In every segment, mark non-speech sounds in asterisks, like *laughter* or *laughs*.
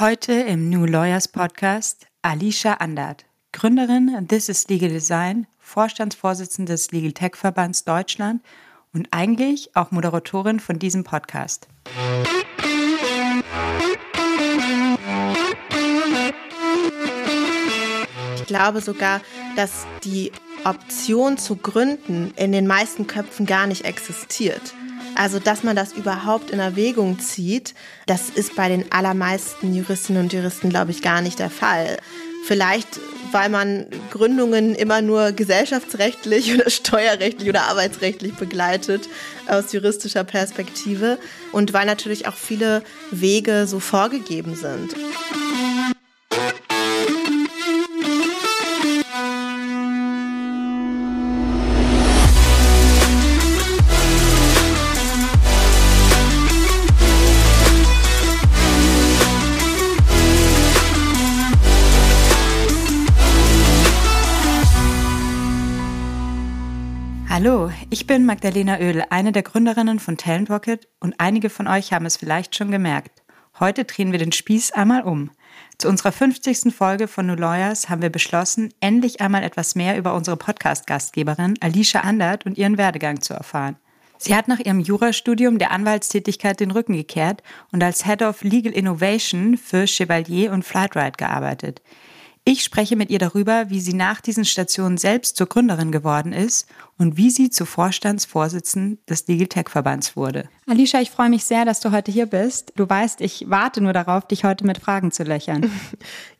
Heute im New Lawyers Podcast Alicia Andert, Gründerin This is Legal Design, Vorstandsvorsitzende des Legal Tech Verbands Deutschland und eigentlich auch Moderatorin von diesem Podcast. Ich glaube sogar, dass die Option zu gründen in den meisten Köpfen gar nicht existiert. Also, dass man das überhaupt in Erwägung zieht, das ist bei den allermeisten Juristinnen und Juristen, glaube ich, gar nicht der Fall. Vielleicht, weil man Gründungen immer nur gesellschaftsrechtlich oder steuerrechtlich oder arbeitsrechtlich begleitet aus juristischer Perspektive und weil natürlich auch viele Wege so vorgegeben sind. Hallo, ich bin Magdalena Oehl, eine der Gründerinnen von Talent Rocket und einige von euch haben es vielleicht schon gemerkt. Heute drehen wir den Spieß einmal um. Zu unserer 50. Folge von New Lawyers haben wir beschlossen, endlich einmal etwas mehr über unsere Podcast-Gastgeberin Alicia Andert und ihren Werdegang zu erfahren. Sie hat nach ihrem Jurastudium der Anwaltstätigkeit den Rücken gekehrt und als Head of Legal Innovation für Chevalier und Flightride gearbeitet. Ich spreche mit ihr darüber, wie sie nach diesen Stationen selbst zur Gründerin geworden ist und wie sie zur Vorstandsvorsitzenden des Legal Tech Verbands wurde. Alicia, ich freue mich sehr, dass du heute hier bist. Du weißt, ich warte nur darauf, dich heute mit Fragen zu löchern. *laughs*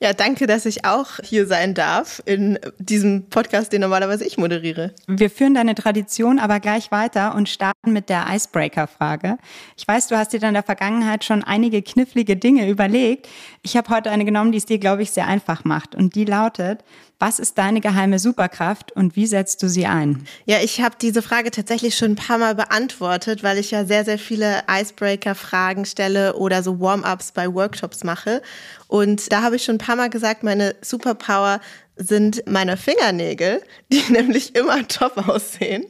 Ja, danke, dass ich auch hier sein darf in diesem Podcast, den normalerweise ich moderiere. Wir führen deine Tradition aber gleich weiter und starten mit der Icebreaker-Frage. Ich weiß, du hast dir in der Vergangenheit schon einige knifflige Dinge überlegt. Ich habe heute eine genommen, die es dir, glaube ich, sehr einfach macht. Und die lautet, was ist deine geheime Superkraft und wie setzt du sie ein? Ja, ich habe diese Frage tatsächlich schon ein paar Mal beantwortet, weil ich ja sehr, sehr viele Icebreaker-Fragen stelle oder so Warm-ups bei Workshops mache. Und da habe ich schon ein paar Mal gesagt, meine Superpower sind meine Fingernägel, *laughs* die nämlich immer top aussehen.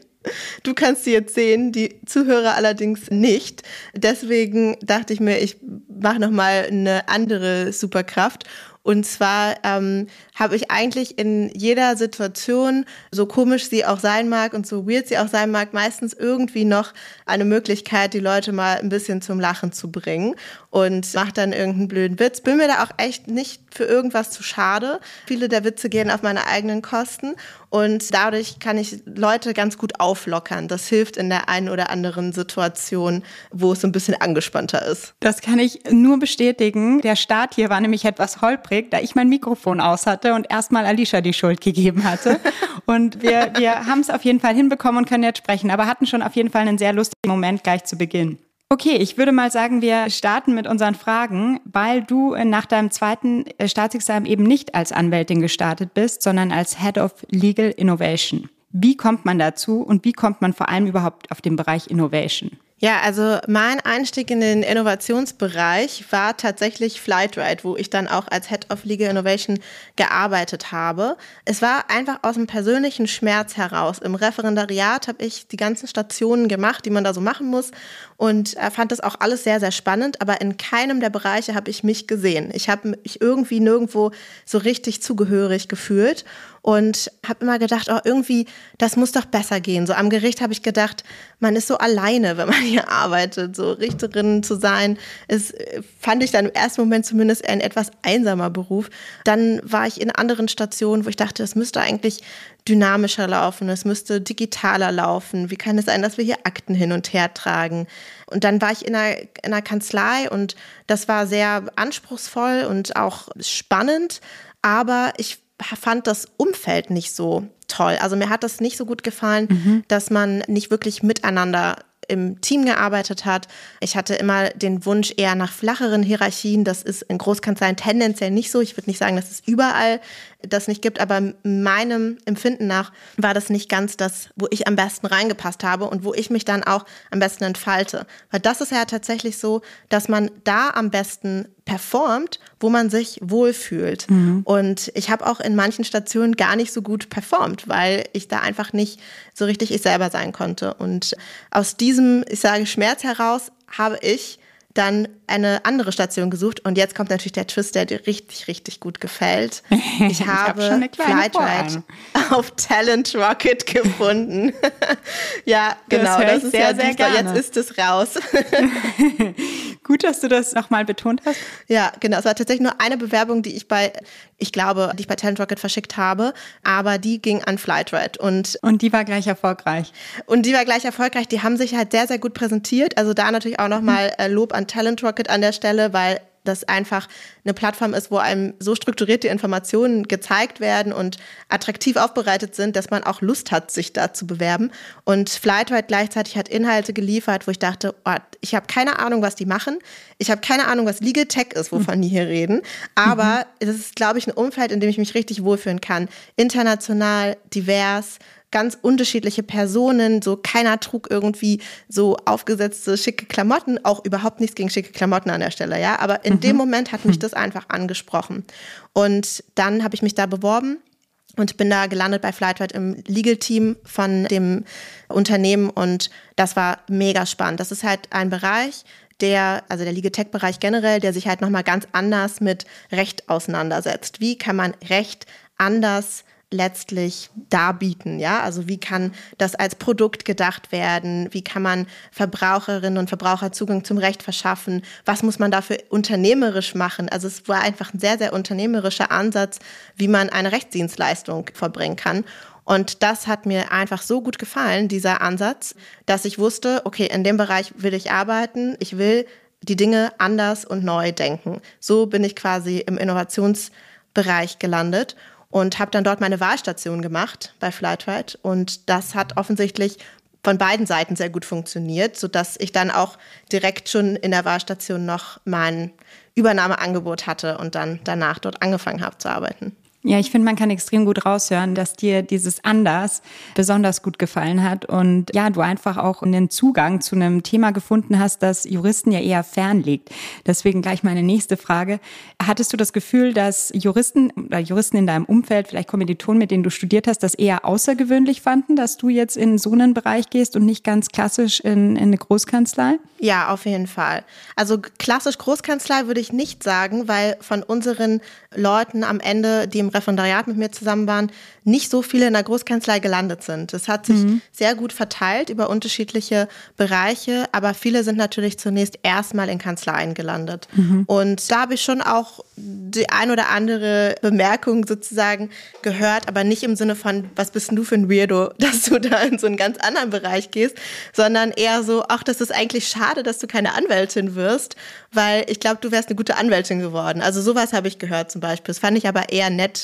Du kannst sie jetzt sehen, die Zuhörer allerdings nicht. Deswegen dachte ich mir, ich mache noch mal eine andere Superkraft und zwar ähm, habe ich eigentlich in jeder Situation, so komisch sie auch sein mag und so weird sie auch sein mag, meistens irgendwie noch eine Möglichkeit, die Leute mal ein bisschen zum Lachen zu bringen und mache dann irgendeinen blöden Witz. Bin mir da auch echt nicht für irgendwas zu schade. Viele der Witze gehen auf meine eigenen Kosten und dadurch kann ich Leute ganz gut auflockern. Das hilft in der einen oder anderen Situation, wo es so ein bisschen angespannter ist. Das kann ich nur bestätigen. Der Start hier war nämlich etwas holprig da ich mein Mikrofon aus hatte und erstmal Alicia die Schuld gegeben hatte. Und wir, wir haben es auf jeden Fall hinbekommen und können jetzt sprechen, aber hatten schon auf jeden Fall einen sehr lustigen Moment gleich zu Beginn. Okay, ich würde mal sagen, wir starten mit unseren Fragen, weil du nach deinem zweiten äh, Staatsexamen eben nicht als Anwältin gestartet bist, sondern als Head of Legal Innovation. Wie kommt man dazu und wie kommt man vor allem überhaupt auf den Bereich Innovation? Ja, also mein Einstieg in den Innovationsbereich war tatsächlich Flightride, wo ich dann auch als Head of Legal Innovation gearbeitet habe. Es war einfach aus dem persönlichen Schmerz heraus. Im Referendariat habe ich die ganzen Stationen gemacht, die man da so machen muss und fand das auch alles sehr, sehr spannend, aber in keinem der Bereiche habe ich mich gesehen. Ich habe mich irgendwie nirgendwo so richtig zugehörig gefühlt und habe immer gedacht, oh, irgendwie, das muss doch besser gehen. So am Gericht habe ich gedacht, man ist so alleine, wenn man hier arbeitet. So Richterin zu sein, ist, fand ich dann im ersten Moment zumindest ein etwas einsamer Beruf. Dann war ich in anderen Stationen, wo ich dachte, es müsste eigentlich dynamischer laufen, es müsste digitaler laufen. Wie kann es sein, dass wir hier Akten hin und her tragen? Und dann war ich in einer, in einer Kanzlei und das war sehr anspruchsvoll und auch spannend, aber ich fand das Umfeld nicht so toll. Also mir hat das nicht so gut gefallen, mhm. dass man nicht wirklich miteinander im Team gearbeitet hat. Ich hatte immer den Wunsch eher nach flacheren Hierarchien. Das ist in Großkanzleien tendenziell nicht so. Ich würde nicht sagen, dass es überall das nicht gibt, aber meinem Empfinden nach war das nicht ganz das, wo ich am besten reingepasst habe und wo ich mich dann auch am besten entfalte. Weil das ist ja tatsächlich so, dass man da am besten performt, wo man sich wohlfühlt. Mhm. Und ich habe auch in manchen Stationen gar nicht so gut performt, weil ich da einfach nicht so richtig ich selber sein konnte. Und aus diesem, ich sage, Schmerz heraus habe ich dann eine andere Station gesucht und jetzt kommt natürlich der Twist, der dir richtig, richtig gut gefällt. *laughs* Ich, ich habe hab Flightride auf Talent Rocket gefunden. *laughs* ja, genau, das, das ist sehr, ja sehr gerne. Jetzt ist es raus. *laughs* gut, dass du das nochmal betont hast. Ja, genau. Es war tatsächlich nur eine Bewerbung, die ich bei, ich glaube, die ich bei Talent Rocket verschickt habe, aber die ging an Flightride und und die war gleich erfolgreich. Und die war gleich erfolgreich. Die haben sich halt sehr, sehr gut präsentiert. Also da natürlich auch nochmal äh, Lob an Talent Rocket an der Stelle, weil das einfach eine Plattform ist, wo einem so strukturierte Informationen gezeigt werden und attraktiv aufbereitet sind, dass man auch Lust hat, sich da zu bewerben. Und Flightride gleichzeitig hat Inhalte geliefert, wo ich dachte, oh, ich habe keine Ahnung, was die machen. Ich habe keine Ahnung, was Legal Tech ist, wovon die hier reden. Aber es ist, glaube ich, ein Umfeld, in dem ich mich richtig wohlfühlen kann. International, divers, ganz unterschiedliche Personen, so keiner trug irgendwie so aufgesetzte schicke Klamotten, auch überhaupt nichts gegen schicke Klamotten an der Stelle, ja, aber in mhm. dem Moment hat mich das einfach angesprochen. Und dann habe ich mich da beworben und bin da gelandet bei Flightwide im Legal Team von dem Unternehmen und das war mega spannend. Das ist halt ein Bereich, der, also der Legal Tech Bereich generell, der sich halt nochmal ganz anders mit Recht auseinandersetzt. Wie kann man Recht anders letztlich darbieten, ja? Also wie kann das als Produkt gedacht werden? Wie kann man Verbraucherinnen und Verbraucher Zugang zum Recht verschaffen? Was muss man dafür unternehmerisch machen? Also es war einfach ein sehr, sehr unternehmerischer Ansatz, wie man eine Rechtsdienstleistung vollbringen kann. Und das hat mir einfach so gut gefallen, dieser Ansatz, dass ich wusste, okay, in dem Bereich will ich arbeiten. Ich will die Dinge anders und neu denken. So bin ich quasi im Innovationsbereich gelandet und habe dann dort meine Wahlstation gemacht bei Flightride und das hat offensichtlich von beiden Seiten sehr gut funktioniert, sodass ich dann auch direkt schon in der Wahlstation noch mein Übernahmeangebot hatte und dann danach dort angefangen habe zu arbeiten. Ja, ich finde, man kann extrem gut raushören, dass dir dieses Anders besonders gut gefallen hat und ja, du einfach auch einen Zugang zu einem Thema gefunden hast, das Juristen ja eher fern liegt. Deswegen gleich meine nächste Frage. Hattest du das Gefühl, dass Juristen oder Juristen in deinem Umfeld, vielleicht Kommilitonen, mit denen du studiert hast, das eher außergewöhnlich fanden, dass du jetzt in so einen Bereich gehst und nicht ganz klassisch in, in eine Großkanzlei? Ja, auf jeden Fall. Also klassisch Großkanzlei würde ich nicht sagen, weil von unseren Leuten am Ende, die im Referendariat mit mir zusammen waren, nicht so viele in der Großkanzlei gelandet sind. Es hat sich mhm. sehr gut verteilt über unterschiedliche Bereiche, aber viele sind natürlich zunächst erstmal in Kanzleien gelandet. Mhm. Und da habe ich schon auch die ein oder andere Bemerkung sozusagen gehört, aber nicht im Sinne von, was bist denn du für ein Weirdo, *laughs* dass du da in so einen ganz anderen Bereich gehst, sondern eher so, ach, das ist eigentlich schade, dass du keine Anwältin wirst, weil ich glaube, du wärst eine gute Anwältin geworden. Also sowas habe ich gehört zum Beispiel. Das fand ich aber eher nett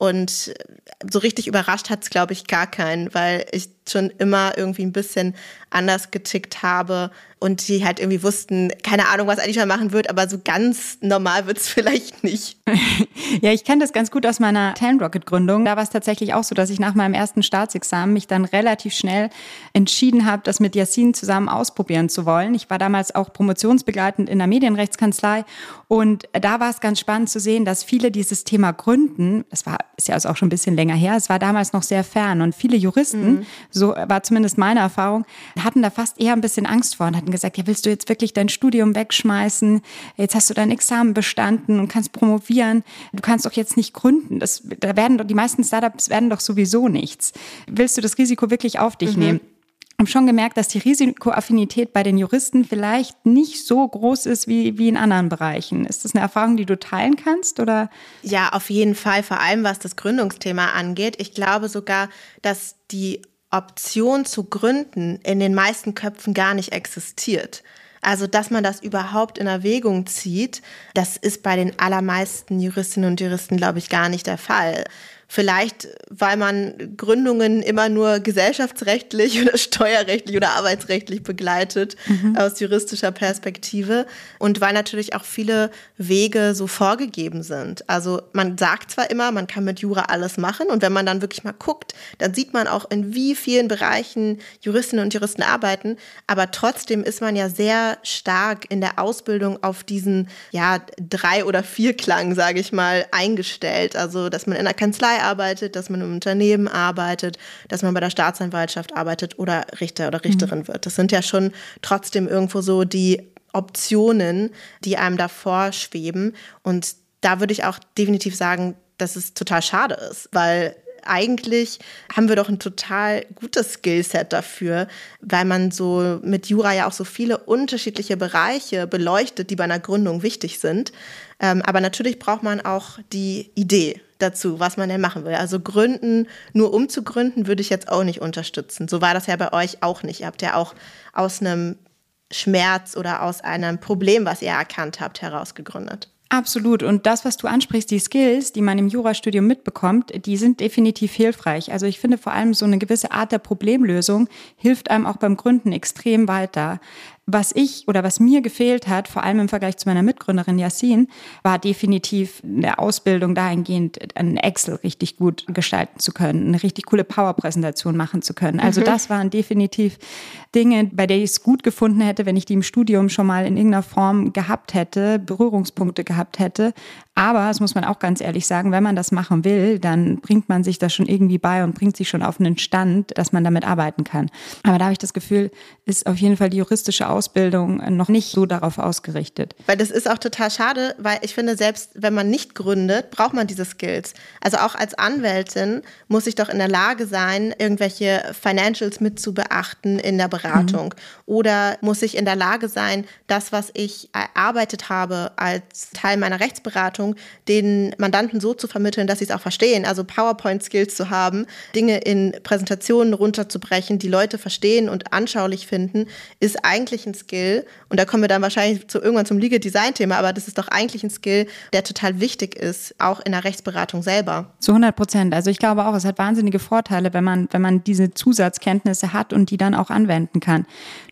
und so richtig überrascht hat es, glaube ich, gar keinen, weil ich schon immer irgendwie ein bisschen anders getickt habe und die halt irgendwie wussten, keine Ahnung, was Alicia machen wird, aber so ganz normal wird es *laughs* vielleicht nicht. *laughs* ja, ich kenne das ganz gut aus meiner Talent Rocket Gründung. Da war es tatsächlich auch so, dass ich nach meinem ersten Staatsexamen mich dann relativ schnell entschieden habe, das mit Yassin zusammen ausprobieren zu wollen. Ich war damals auch promotionsbegleitend in der Medienrechtskanzlei und da war es ganz spannend zu sehen, dass viele dieses Thema gründen, das war ist ja also auch schon ein bisschen länger her, es war damals noch sehr fern und viele Juristen, mhm. so war zumindest meine Erfahrung, hatten da fast eher ein bisschen Angst vor und hatten gesagt, ja, willst du jetzt wirklich dein Studium wegschmeißen? Jetzt hast du dein Examen bestanden und kannst promovieren. Du kannst doch jetzt nicht gründen. Das, da werden doch, die meisten Startups werden doch sowieso nichts. Willst du das Risiko wirklich auf dich mhm. nehmen? Habe schon gemerkt, dass die Risikoaffinität bei den Juristen vielleicht nicht so groß ist wie, wie in anderen Bereichen. Ist das eine Erfahrung, die du teilen kannst? Oder? Ja, auf jeden Fall, vor allem was das Gründungsthema angeht. Ich glaube sogar, dass die Option zu gründen in den meisten Köpfen gar nicht existiert. Also, dass man das überhaupt in Erwägung zieht, das ist bei den allermeisten Juristinnen und Juristen, glaube ich, gar nicht der Fall. Vielleicht, weil man Gründungen immer nur gesellschaftsrechtlich oder steuerrechtlich oder arbeitsrechtlich begleitet mhm. aus juristischer Perspektive und weil natürlich auch viele Wege so vorgegeben sind. Also man sagt zwar immer, man kann mit Jura alles machen und wenn man dann wirklich mal guckt, dann sieht man auch, in wie vielen Bereichen Juristinnen und Juristen arbeiten, aber trotzdem ist man ja sehr stark in der Ausbildung auf diesen ja drei oder vier Klang, sage ich mal, eingestellt. Also dass man in der Kanzlei arbeitet, dass man im Unternehmen arbeitet, dass man bei der Staatsanwaltschaft arbeitet oder Richter oder Richterin mhm. wird. Das sind ja schon trotzdem irgendwo so die Optionen, die einem davor schweben. Und da würde ich auch definitiv sagen, dass es total schade ist, weil eigentlich haben wir doch ein total gutes Skillset dafür, weil man so mit Jura ja auch so viele unterschiedliche Bereiche beleuchtet, die bei einer Gründung wichtig sind. Ähm, aber natürlich braucht man auch die Idee dazu, was man denn machen will. Also gründen, nur um zu gründen, würde ich jetzt auch nicht unterstützen. So war das ja bei euch auch nicht. Ihr habt ja auch aus einem Schmerz oder aus einem Problem, was ihr erkannt habt, heraus gegründet. Absolut. Und das, was du ansprichst, die Skills, die man im Jurastudium mitbekommt, die sind definitiv hilfreich. Also ich finde vor allem so eine gewisse Art der Problemlösung hilft einem auch beim Gründen extrem weiter. Was ich oder was mir gefehlt hat, vor allem im Vergleich zu meiner Mitgründerin Yassin, war definitiv eine Ausbildung dahingehend, ein Excel richtig gut gestalten zu können, eine richtig coole Power-Präsentation machen zu können. Also mhm. das waren definitiv Dinge, bei der ich es gut gefunden hätte, wenn ich die im Studium schon mal in irgendeiner Form gehabt hätte, Berührungspunkte gehabt hätte. Aber, das muss man auch ganz ehrlich sagen, wenn man das machen will, dann bringt man sich das schon irgendwie bei und bringt sich schon auf einen Stand, dass man damit arbeiten kann. Aber da habe ich das Gefühl, ist auf jeden Fall die juristische Ausbildung noch nicht so darauf ausgerichtet. Weil das ist auch total schade, weil ich finde, selbst wenn man nicht gründet, braucht man diese Skills. Also auch als Anwältin muss ich doch in der Lage sein, irgendwelche Financials mit zu beachten in der Beratung. Mhm. Oder muss ich in der Lage sein, das, was ich erarbeitet habe als Teil meiner Rechtsberatung, den Mandanten so zu vermitteln, dass sie es auch verstehen. Also PowerPoint-Skills zu haben, Dinge in Präsentationen runterzubrechen, die Leute verstehen und anschaulich finden, ist eigentlich ein Skill. Und da kommen wir dann wahrscheinlich zu, irgendwann zum Legal-Design-Thema, aber das ist doch eigentlich ein Skill, der total wichtig ist, auch in der Rechtsberatung selber. Zu 100 Prozent. Also ich glaube auch, es hat wahnsinnige Vorteile, wenn man, wenn man diese Zusatzkenntnisse hat und die dann auch anwenden kann.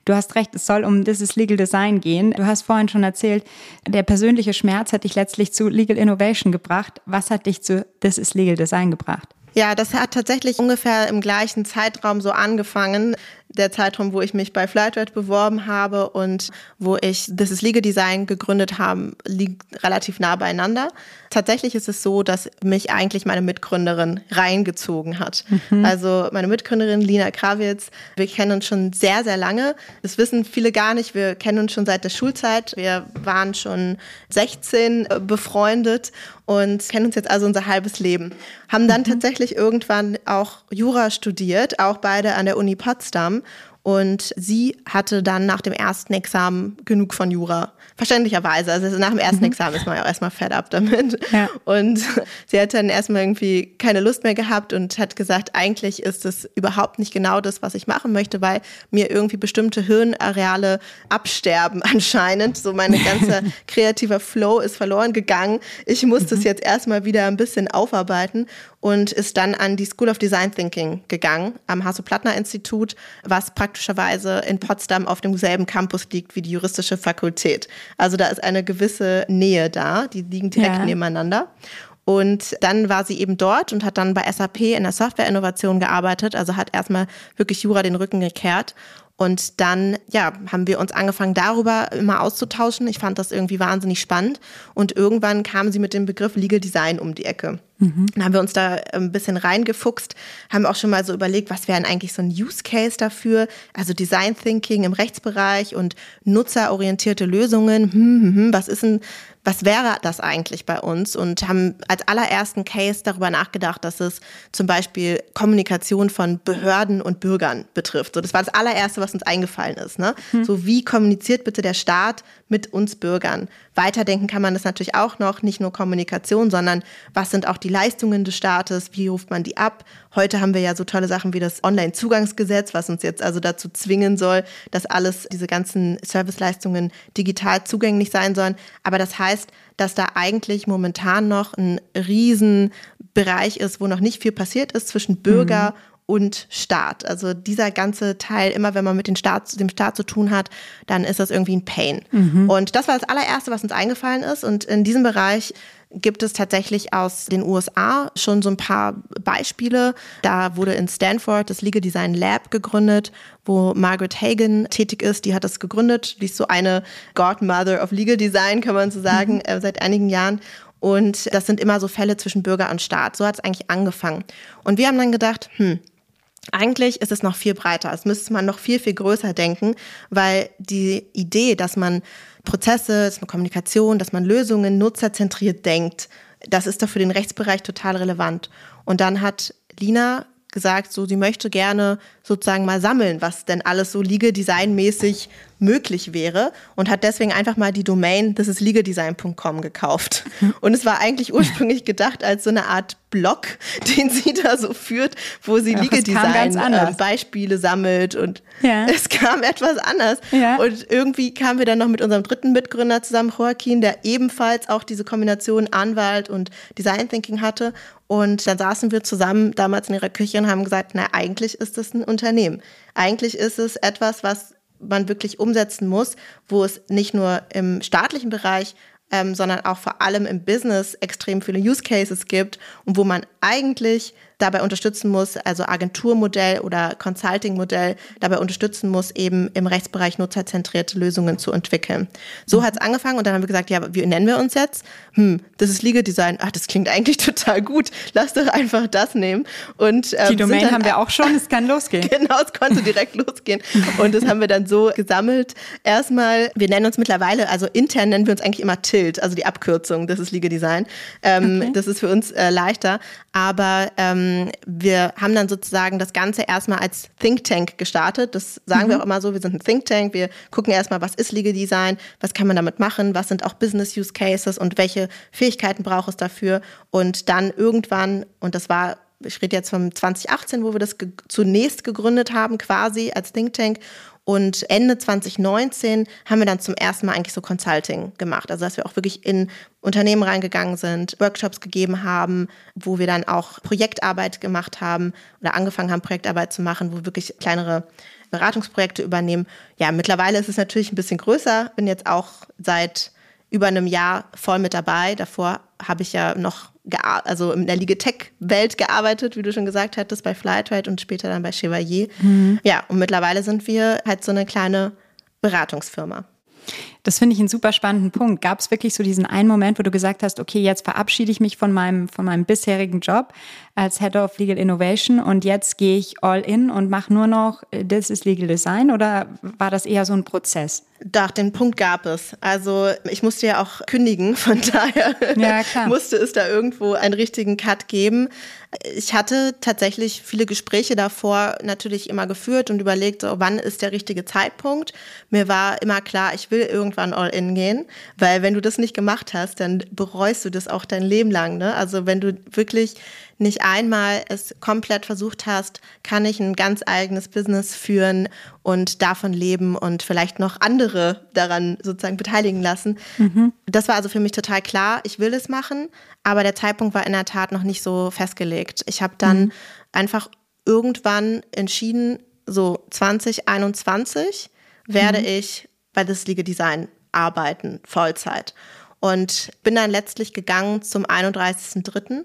Du hast recht, es soll um dieses Legal Design gehen. Du hast vorhin schon erzählt, der persönliche Schmerz hat dich letztlich zu Legal Innovation gebracht. Was hat dich zu This is Legal Design gebracht? Ja, das hat tatsächlich ungefähr im gleichen Zeitraum so angefangen der Zeitraum, wo ich mich bei Flightrate beworben habe und wo ich This is Legal Design gegründet habe, liegt relativ nah beieinander. Tatsächlich ist es so, dass mich eigentlich meine Mitgründerin reingezogen hat. Mhm. Also meine Mitgründerin Lina Krawitz, wir kennen uns schon sehr, sehr lange. Das wissen viele gar nicht. Wir kennen uns schon seit der Schulzeit. Wir waren schon 16 äh, befreundet und kennen uns jetzt also unser halbes Leben. Haben dann mhm. tatsächlich irgendwann auch Jura studiert, auch beide an der Uni Potsdam und sie hatte dann nach dem ersten Examen genug von Jura. Verständlicherweise. Also nach dem ersten mhm. Examen ist man ja auch erstmal fed up damit. Ja. Und sie hat dann erstmal irgendwie keine Lust mehr gehabt und hat gesagt, eigentlich ist es überhaupt nicht genau das, was ich machen möchte, weil mir irgendwie bestimmte Hirnareale absterben *laughs* anscheinend. So mein ganzer *laughs* kreativer Flow ist verloren gegangen. Ich muss mhm. das jetzt erstmal wieder ein bisschen aufarbeiten und ist dann an die School of Design Thinking gegangen am Hasso-Plattner-Institut, was praktischerweise in Potsdam auf demselben Campus liegt wie die juristische Fakultät. Also da ist eine gewisse Nähe da, die liegen direkt ja. nebeneinander. Und dann war sie eben dort und hat dann bei SAP in der Softwareinnovation gearbeitet, also hat erstmal wirklich Jura den Rücken gekehrt und dann, ja, haben wir uns angefangen, darüber immer auszutauschen. Ich fand das irgendwie wahnsinnig spannend. Und irgendwann kam sie mit dem Begriff Legal Design um die Ecke. Mhm. Dann haben wir uns da ein bisschen reingefuchst, haben auch schon mal so überlegt, was wäre denn eigentlich so ein Use Case dafür? Also Design Thinking im Rechtsbereich und nutzerorientierte Lösungen. Hm, hm, hm, was ist denn, was wäre das eigentlich bei uns? Und haben als allerersten Case darüber nachgedacht, dass es zum Beispiel Kommunikation von Behörden und Bürgern betrifft. So, das war das allererste, was uns eingefallen ist. Ne? Mhm. So, wie kommuniziert bitte der Staat mit uns Bürgern? Weiterdenken kann man das natürlich auch noch, nicht nur Kommunikation, sondern was sind auch die Leistungen des Staates? Wie ruft man die ab? Heute haben wir ja so tolle Sachen wie das Online-Zugangsgesetz, was uns jetzt also dazu zwingen soll, dass alles, diese ganzen Serviceleistungen digital zugänglich sein sollen. Aber das heißt, dass da eigentlich momentan noch ein Riesenbereich ist, wo noch nicht viel passiert ist zwischen Bürger mhm und Staat. Also dieser ganze Teil, immer wenn man mit dem Staat, dem Staat zu tun hat, dann ist das irgendwie ein Pain. Mhm. Und das war das allererste, was uns eingefallen ist. Und in diesem Bereich gibt es tatsächlich aus den USA schon so ein paar Beispiele. Da wurde in Stanford das Legal Design Lab gegründet, wo Margaret Hagan tätig ist. Die hat das gegründet. Die ist so eine Godmother of Legal Design, kann man so sagen, mhm. äh, seit einigen Jahren. Und das sind immer so Fälle zwischen Bürger und Staat. So hat es eigentlich angefangen. Und wir haben dann gedacht, hm, eigentlich ist es noch viel breiter. Es müsste man noch viel, viel größer denken, weil die Idee, dass man Prozesse, dass man Kommunikation, dass man Lösungen nutzerzentriert denkt. Das ist doch für den Rechtsbereich total relevant. Und dann hat Lina gesagt, so sie möchte gerne sozusagen mal sammeln, was denn alles so Liege-Design-mäßig möglich wäre und hat deswegen einfach mal die Domain das ist ligedesign.com gekauft. *laughs* Und es war eigentlich ursprünglich gedacht als so eine Art Blog, *laughs* den sie da so führt, wo sie Ligedesign-Beispiele äh, sammelt und ja. *laughs* es kam etwas anders. Ja. Und irgendwie kamen wir dann noch mit unserem dritten Mitgründer zusammen, Joaquin, der ebenfalls auch diese Kombination Anwalt und Design Thinking hatte. Und dann saßen wir zusammen damals in ihrer Küche und haben gesagt, na, eigentlich ist das ein Unternehmen. Eigentlich ist es etwas, was man wirklich umsetzen muss, wo es nicht nur im staatlichen Bereich, ähm, sondern auch vor allem im Business extrem viele Use Cases gibt und wo man eigentlich dabei unterstützen muss, also Agenturmodell oder Consulting-Modell dabei unterstützen muss, eben im Rechtsbereich nutzerzentrierte Lösungen zu entwickeln. So mhm. hat es angefangen und dann haben wir gesagt, ja, wie nennen wir uns jetzt? Hm, das ist Legal Design. Ach, das klingt eigentlich *laughs* total gut. Lass doch einfach das nehmen. Und, ähm, Die Domain haben wir auch schon, es kann *laughs* losgehen. genau, es konnte direkt *laughs* losgehen. Und das haben wir dann so gesammelt. Erstmal, wir nennen uns mittlerweile, also intern nennen wir uns eigentlich immer TILT, also die Abkürzung, das ist Legal Design. Ähm, okay. Das ist für uns äh, leichter. Aber ähm, ähm, wir haben dann sozusagen das Ganze erstmal als Think Tank gestartet. Das sagen mhm. wir auch immer so, wir sind ein Think Tank. Wir gucken erstmal, was ist Legal Design, was kann man damit machen, was sind auch Business Use Cases und welche Fähigkeiten braucht es dafür. Und dann irgendwann, und das war ich rede jetzt vom 2018, wo wir das ge zunächst gegründet haben, quasi als Think Tank. Und Ende 2019 haben wir dann zum ersten Mal eigentlich so Consulting gemacht. Also dass wir auch wirklich in Unternehmen reingegangen sind, Workshops gegeben haben, wo wir dann auch Projektarbeit gemacht haben oder angefangen haben, Projektarbeit zu machen, wo wir wirklich kleinere Beratungsprojekte übernehmen. Ja, mittlerweile ist es natürlich ein bisschen größer. Bin jetzt auch seit über einem Jahr voll mit dabei. Davor habe ich ja noch also in der Ligetech-Welt gearbeitet, wie du schon gesagt hattest, bei Flytrade und später dann bei Chevalier. Mhm. Ja, und mittlerweile sind wir halt so eine kleine Beratungsfirma. Das finde ich einen super spannenden Punkt. Gab es wirklich so diesen einen Moment, wo du gesagt hast, okay, jetzt verabschiede ich mich von meinem, von meinem bisherigen Job als Head of Legal Innovation und jetzt gehe ich all in und mache nur noch äh, This is Legal Design oder war das eher so ein Prozess? Doch, den Punkt gab es. Also ich musste ja auch kündigen, *laughs* von daher ja, musste es da irgendwo einen richtigen Cut geben. Ich hatte tatsächlich viele Gespräche davor natürlich immer geführt und überlegt, so, wann ist der richtige Zeitpunkt. Mir war immer klar, ich will irgendwann all in gehen, weil wenn du das nicht gemacht hast, dann bereust du das auch dein Leben lang. Ne? Also wenn du wirklich nicht einmal es komplett versucht hast, kann ich ein ganz eigenes Business führen und davon leben und vielleicht noch andere daran sozusagen beteiligen lassen. Mhm. Das war also für mich total klar, ich will es machen, aber der Zeitpunkt war in der Tat noch nicht so festgelegt. Ich habe dann mhm. einfach irgendwann entschieden, so 2021 werde mhm. ich bei das Legal Design arbeiten, Vollzeit. Und bin dann letztlich gegangen zum 31.03.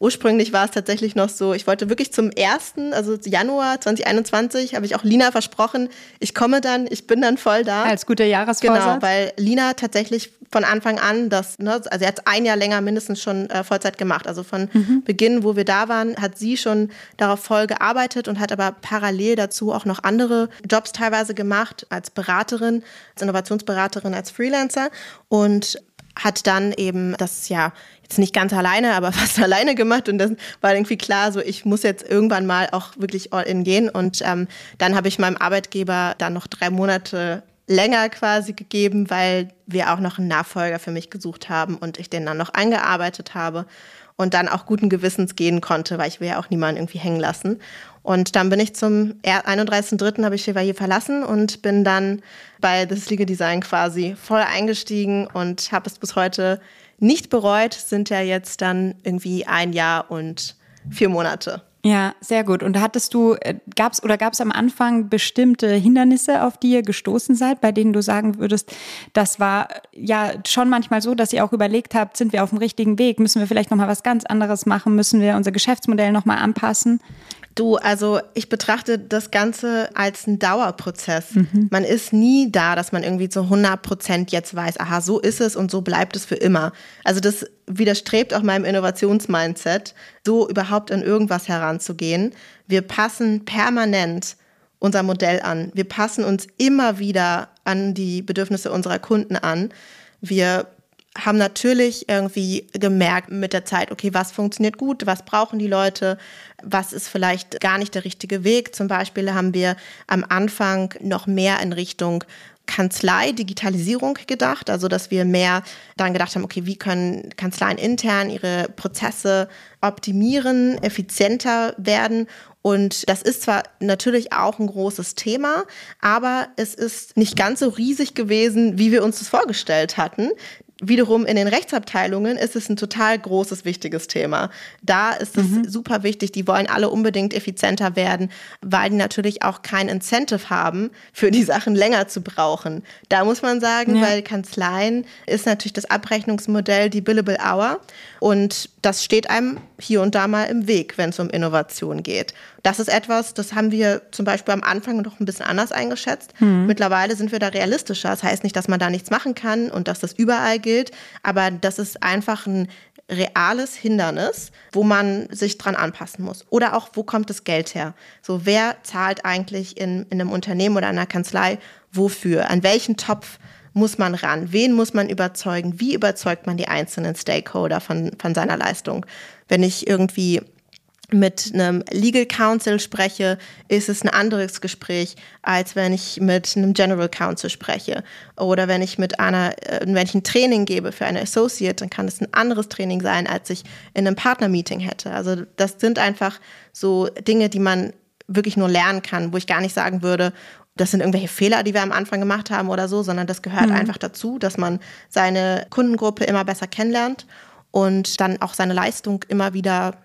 Ursprünglich war es tatsächlich noch so, ich wollte wirklich zum 1., also Januar 2021, habe ich auch Lina versprochen, ich komme dann, ich bin dann voll da. Als guter Jahresvorsatz. Genau, weil Lina tatsächlich von Anfang an das, ne, also sie hat ein Jahr länger mindestens schon äh, Vollzeit gemacht. Also von mhm. Beginn, wo wir da waren, hat sie schon darauf voll gearbeitet und hat aber parallel dazu auch noch andere Jobs teilweise gemacht, als Beraterin, als Innovationsberaterin, als Freelancer und hat dann eben das ja jetzt nicht ganz alleine, aber *laughs* fast alleine gemacht und dann war irgendwie klar, so ich muss jetzt irgendwann mal auch wirklich all in gehen und ähm, dann habe ich meinem Arbeitgeber dann noch drei Monate länger quasi gegeben, weil wir auch noch einen Nachfolger für mich gesucht haben und ich den dann noch eingearbeitet habe und dann auch guten Gewissens gehen konnte, weil ich will ja auch niemanden irgendwie hängen lassen. Und dann bin ich zum 31.03. habe ich Chevalier verlassen und bin dann bei Das Legal Design quasi voll eingestiegen und habe es bis heute nicht bereut. Sind ja jetzt dann irgendwie ein Jahr und vier Monate. Ja, sehr gut. Und hattest du, äh, gab's oder gab es am Anfang bestimmte Hindernisse, auf die ihr gestoßen seid, bei denen du sagen würdest, das war ja schon manchmal so, dass ihr auch überlegt habt, sind wir auf dem richtigen Weg? Müssen wir vielleicht nochmal was ganz anderes machen? Müssen wir unser Geschäftsmodell nochmal anpassen? Du, also ich betrachte das Ganze als einen Dauerprozess. Mhm. Man ist nie da, dass man irgendwie zu 100 Prozent jetzt weiß, aha, so ist es und so bleibt es für immer. Also das widerstrebt auch meinem Innovationsmindset, so überhaupt an irgendwas heranzugehen. Wir passen permanent unser Modell an. Wir passen uns immer wieder an die Bedürfnisse unserer Kunden an. Wir haben natürlich irgendwie gemerkt mit der Zeit, okay, was funktioniert gut, was brauchen die Leute, was ist vielleicht gar nicht der richtige Weg. Zum Beispiel haben wir am Anfang noch mehr in Richtung Kanzlei, Digitalisierung gedacht, also dass wir mehr daran gedacht haben, okay, wie können Kanzleien intern ihre Prozesse optimieren, effizienter werden. Und das ist zwar natürlich auch ein großes Thema, aber es ist nicht ganz so riesig gewesen, wie wir uns das vorgestellt hatten wiederum in den Rechtsabteilungen ist es ein total großes, wichtiges Thema. Da ist es mhm. super wichtig. Die wollen alle unbedingt effizienter werden, weil die natürlich auch kein Incentive haben, für die Sachen länger zu brauchen. Da muss man sagen, ja. weil Kanzleien ist natürlich das Abrechnungsmodell die Billable Hour. Und das steht einem hier und da mal im Weg, wenn es um Innovation geht. Das ist etwas, das haben wir zum Beispiel am Anfang noch ein bisschen anders eingeschätzt. Mhm. Mittlerweile sind wir da realistischer. Das heißt nicht, dass man da nichts machen kann und dass das überall gilt, aber das ist einfach ein reales Hindernis, wo man sich dran anpassen muss. Oder auch, wo kommt das Geld her? So, wer zahlt eigentlich in, in einem Unternehmen oder einer Kanzlei wofür? An welchen Topf muss man ran? Wen muss man überzeugen? Wie überzeugt man die einzelnen Stakeholder von, von seiner Leistung? Wenn ich irgendwie mit einem Legal Counsel spreche, ist es ein anderes Gespräch, als wenn ich mit einem General Counsel spreche. Oder wenn ich mit einer, äh, wenn ich ein Training gebe für eine Associate, dann kann es ein anderes Training sein, als ich in einem Partner-Meeting hätte. Also das sind einfach so Dinge, die man wirklich nur lernen kann, wo ich gar nicht sagen würde, das sind irgendwelche Fehler, die wir am Anfang gemacht haben oder so, sondern das gehört mhm. einfach dazu, dass man seine Kundengruppe immer besser kennenlernt und dann auch seine Leistung immer wieder,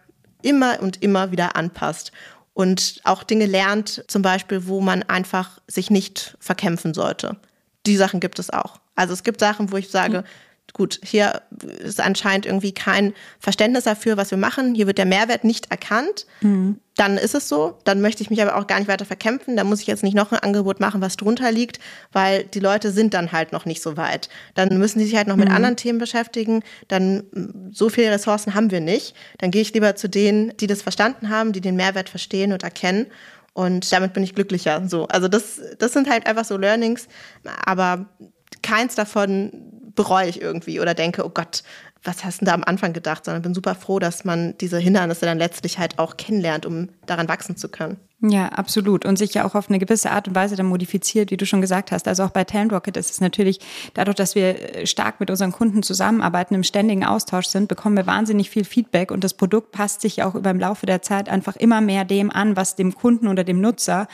immer und immer wieder anpasst. Und auch Dinge lernt, zum Beispiel, wo man einfach sich nicht verkämpfen sollte. Die Sachen gibt es auch. Also es gibt Sachen, wo ich sage, mhm gut, hier ist anscheinend irgendwie kein Verständnis dafür, was wir machen. Hier wird der Mehrwert nicht erkannt. Mhm. Dann ist es so. Dann möchte ich mich aber auch gar nicht weiter verkämpfen. Da muss ich jetzt nicht noch ein Angebot machen, was drunter liegt, weil die Leute sind dann halt noch nicht so weit. Dann müssen sie sich halt noch mit mhm. anderen Themen beschäftigen. Dann so viele Ressourcen haben wir nicht. Dann gehe ich lieber zu denen, die das verstanden haben, die den Mehrwert verstehen und erkennen. Und damit bin ich glücklicher. So, also das, das sind halt einfach so Learnings. Aber keins davon bereue ich irgendwie oder denke, oh Gott, was hast du da am Anfang gedacht, sondern bin super froh, dass man diese Hindernisse dann letztlich halt auch kennenlernt, um daran wachsen zu können. Ja, absolut. Und sich ja auch auf eine gewisse Art und Weise dann modifiziert, wie du schon gesagt hast. Also auch bei Talent Rocket ist es natürlich, dadurch, dass wir stark mit unseren Kunden zusammenarbeiten, im ständigen Austausch sind, bekommen wir wahnsinnig viel Feedback und das Produkt passt sich auch über im Laufe der Zeit einfach immer mehr dem an, was dem Kunden oder dem Nutzer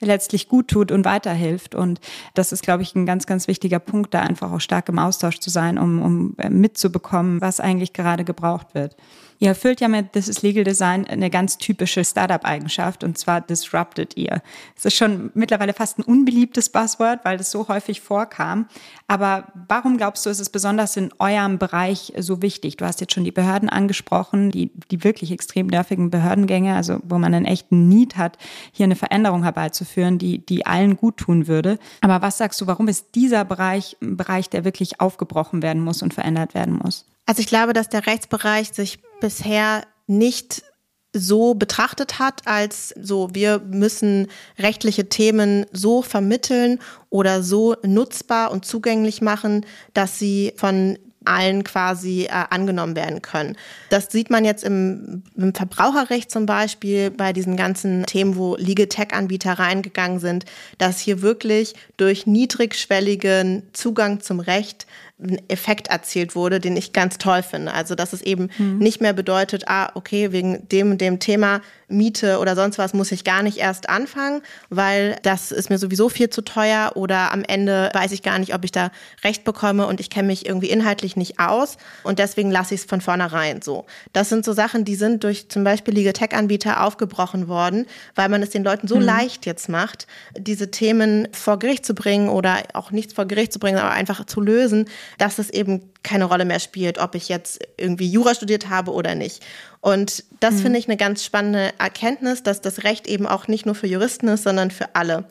letztlich gut tut und weiterhilft. Und das ist, glaube ich, ein ganz, ganz wichtiger Punkt, da einfach auch stark im Austausch zu sein, um, um mitzubekommen, was eigentlich gerade gebraucht wird. Ihr erfüllt ja mit This is Legal Design eine ganz typische Startup-Eigenschaft und zwar disrupted ihr. Es ist schon mittlerweile fast ein unbeliebtes Buzzword, weil das so häufig vorkam. Aber warum glaubst du, ist es besonders in eurem Bereich so wichtig? Du hast jetzt schon die Behörden angesprochen, die, die wirklich extrem nervigen Behördengänge, also wo man einen echten Need hat, hier eine Veränderung herbeizuführen, die, die allen gut tun würde. Aber was sagst du, warum ist dieser Bereich ein Bereich, der wirklich aufgebrochen werden muss und verändert werden muss? Also ich glaube, dass der Rechtsbereich sich bisher nicht so betrachtet hat, als so, wir müssen rechtliche Themen so vermitteln oder so nutzbar und zugänglich machen, dass sie von allen quasi äh, angenommen werden können. Das sieht man jetzt im, im Verbraucherrecht zum Beispiel bei diesen ganzen Themen, wo Legal Tech-Anbieter reingegangen sind, dass hier wirklich durch niedrigschwelligen Zugang zum Recht ein Effekt erzielt wurde, den ich ganz toll finde. Also, dass es eben mhm. nicht mehr bedeutet, ah, okay, wegen dem und dem Thema Miete oder sonst was muss ich gar nicht erst anfangen, weil das ist mir sowieso viel zu teuer oder am Ende weiß ich gar nicht, ob ich da Recht bekomme und ich kenne mich irgendwie inhaltlich nicht aus und deswegen lasse ich es von vornherein so. Das sind so Sachen, die sind durch zum Beispiel Legal Tech-Anbieter aufgebrochen worden, weil man es den Leuten so mhm. leicht jetzt macht, diese Themen vor Gericht zu bringen oder auch nichts vor Gericht zu bringen, aber einfach zu lösen, dass es eben keine Rolle mehr spielt, ob ich jetzt irgendwie Jura studiert habe oder nicht. Und das mhm. finde ich eine ganz spannende Erkenntnis, dass das Recht eben auch nicht nur für Juristen ist, sondern für alle.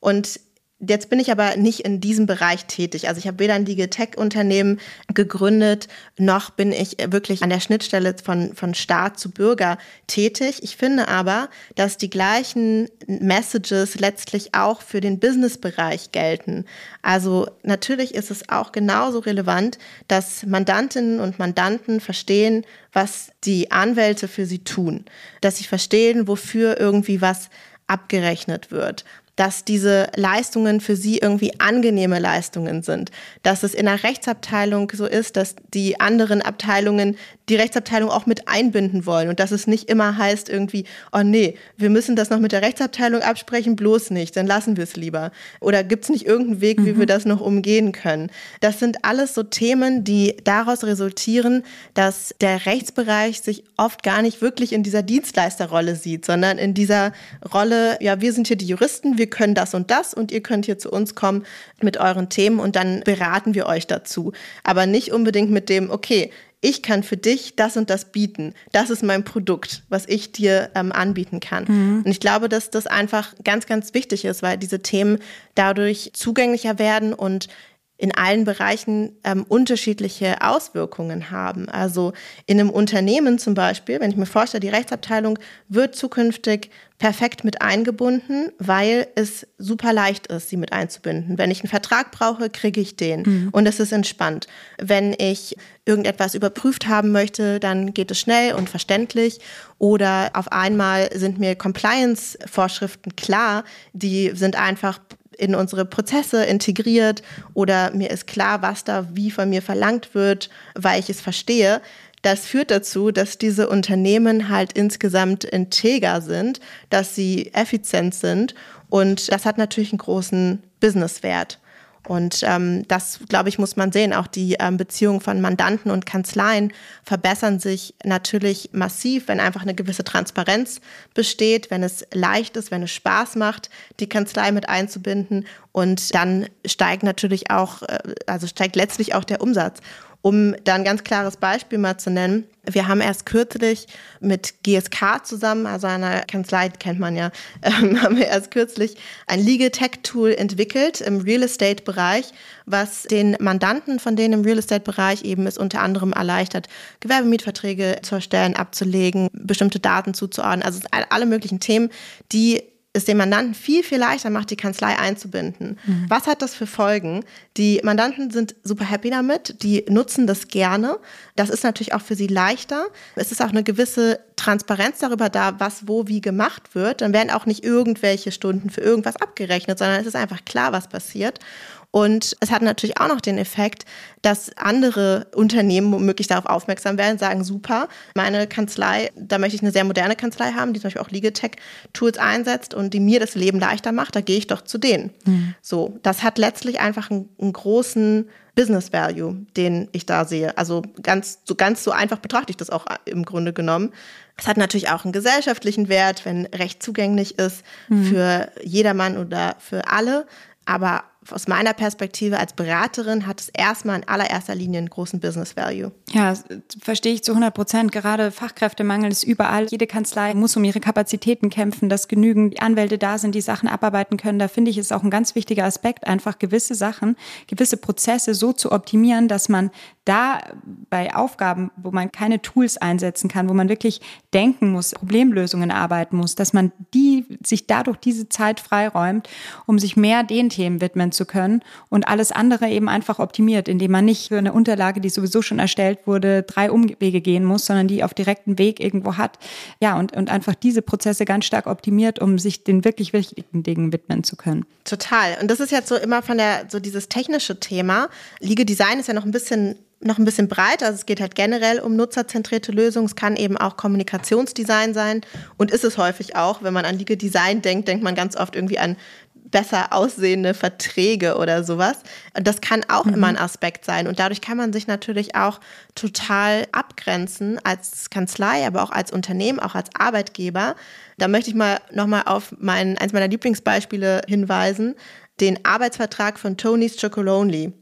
Und Jetzt bin ich aber nicht in diesem Bereich tätig. Also ich habe weder ein Legal-Tech-Unternehmen gegründet, noch bin ich wirklich an der Schnittstelle von, von Staat zu Bürger tätig. Ich finde aber, dass die gleichen Messages letztlich auch für den Business-Bereich gelten. Also natürlich ist es auch genauso relevant, dass Mandantinnen und Mandanten verstehen, was die Anwälte für sie tun. Dass sie verstehen, wofür irgendwie was abgerechnet wird dass diese Leistungen für sie irgendwie angenehme Leistungen sind, dass es in der Rechtsabteilung so ist, dass die anderen Abteilungen die Rechtsabteilung auch mit einbinden wollen und dass es nicht immer heißt irgendwie, oh nee, wir müssen das noch mit der Rechtsabteilung absprechen, bloß nicht, dann lassen wir es lieber. Oder gibt es nicht irgendeinen Weg, wie mhm. wir das noch umgehen können? Das sind alles so Themen, die daraus resultieren, dass der Rechtsbereich sich oft gar nicht wirklich in dieser Dienstleisterrolle sieht, sondern in dieser Rolle, ja, wir sind hier die Juristen, wir können das und das und ihr könnt hier zu uns kommen mit euren Themen und dann beraten wir euch dazu. Aber nicht unbedingt mit dem, okay, ich kann für dich das und das bieten. Das ist mein Produkt, was ich dir ähm, anbieten kann. Mhm. Und ich glaube, dass das einfach ganz, ganz wichtig ist, weil diese Themen dadurch zugänglicher werden und in allen Bereichen ähm, unterschiedliche Auswirkungen haben. Also in einem Unternehmen zum Beispiel, wenn ich mir vorstelle, die Rechtsabteilung wird zukünftig perfekt mit eingebunden, weil es super leicht ist, sie mit einzubinden. Wenn ich einen Vertrag brauche, kriege ich den mhm. und es ist entspannt. Wenn ich irgendetwas überprüft haben möchte, dann geht es schnell und verständlich oder auf einmal sind mir Compliance-Vorschriften klar, die sind einfach in unsere Prozesse integriert oder mir ist klar, was da wie von mir verlangt wird, weil ich es verstehe. Das führt dazu, dass diese Unternehmen halt insgesamt integer sind, dass sie effizient sind und das hat natürlich einen großen Businesswert. Und ähm, das, glaube ich, muss man sehen. Auch die ähm, Beziehungen von Mandanten und Kanzleien verbessern sich natürlich massiv, wenn einfach eine gewisse Transparenz besteht, wenn es leicht ist, wenn es Spaß macht, die Kanzlei mit einzubinden. Und dann steigt natürlich auch, äh, also steigt letztlich auch der Umsatz. Um da ein ganz klares Beispiel mal zu nennen, wir haben erst kürzlich mit GSK zusammen, also einer Kanzlei, kennt man ja, *laughs* ähm, haben wir erst kürzlich ein Legal Tech Tool entwickelt im Real Estate Bereich, was den Mandanten von denen im Real Estate Bereich eben es unter anderem erleichtert, Gewerbemietverträge zu erstellen, abzulegen, bestimmte Daten zuzuordnen, also alle möglichen Themen, die es dem Mandanten viel, viel leichter macht, die Kanzlei einzubinden. Mhm. Was hat das für Folgen? Die Mandanten sind super happy damit, die nutzen das gerne. Das ist natürlich auch für sie leichter. Es ist auch eine gewisse Transparenz darüber da, was wo wie gemacht wird. Dann werden auch nicht irgendwelche Stunden für irgendwas abgerechnet, sondern es ist einfach klar, was passiert. Und es hat natürlich auch noch den Effekt, dass andere Unternehmen womöglich darauf aufmerksam werden, sagen, super, meine Kanzlei, da möchte ich eine sehr moderne Kanzlei haben, die zum Beispiel auch Legatech-Tools einsetzt und die mir das Leben leichter macht, da gehe ich doch zu denen. Mhm. So, das hat letztlich einfach einen, einen großen Business Value, den ich da sehe. Also ganz so ganz so einfach betrachte ich das auch im Grunde genommen. Es hat natürlich auch einen gesellschaftlichen Wert, wenn Recht zugänglich ist mhm. für jedermann oder für alle. Aber aus meiner Perspektive als Beraterin hat es erstmal in allererster Linie einen großen Business Value. Ja, verstehe ich zu 100 Prozent. Gerade Fachkräftemangel ist überall. Jede Kanzlei muss um ihre Kapazitäten kämpfen, dass genügend Anwälte da sind, die Sachen abarbeiten können. Da finde ich es auch ein ganz wichtiger Aspekt, einfach gewisse Sachen, gewisse Prozesse so zu optimieren, dass man da bei Aufgaben, wo man keine Tools einsetzen kann, wo man wirklich denken muss, Problemlösungen arbeiten muss, dass man die sich dadurch diese Zeit freiräumt, um sich mehr den Themen widmen zu können und alles andere eben einfach optimiert, indem man nicht für eine Unterlage, die sowieso schon erstellt wurde, drei Umwege gehen muss, sondern die auf direkten Weg irgendwo hat. Ja, und, und einfach diese Prozesse ganz stark optimiert, um sich den wirklich wichtigen Dingen widmen zu können. Total. Und das ist jetzt so immer von der, so dieses technische Thema. Liege Design ist ja noch ein bisschen noch ein bisschen breiter. Also es geht halt generell um nutzerzentrierte Lösungen. Es kann eben auch Kommunikationsdesign sein und ist es häufig auch. Wenn man an Legal Design denkt, denkt man ganz oft irgendwie an besser aussehende Verträge oder sowas. Das kann auch mhm. immer ein Aspekt sein. Und dadurch kann man sich natürlich auch total abgrenzen als Kanzlei, aber auch als Unternehmen, auch als Arbeitgeber. Da möchte ich mal nochmal auf mein, eins meiner Lieblingsbeispiele hinweisen den Arbeitsvertrag von Tony's Chocolonely,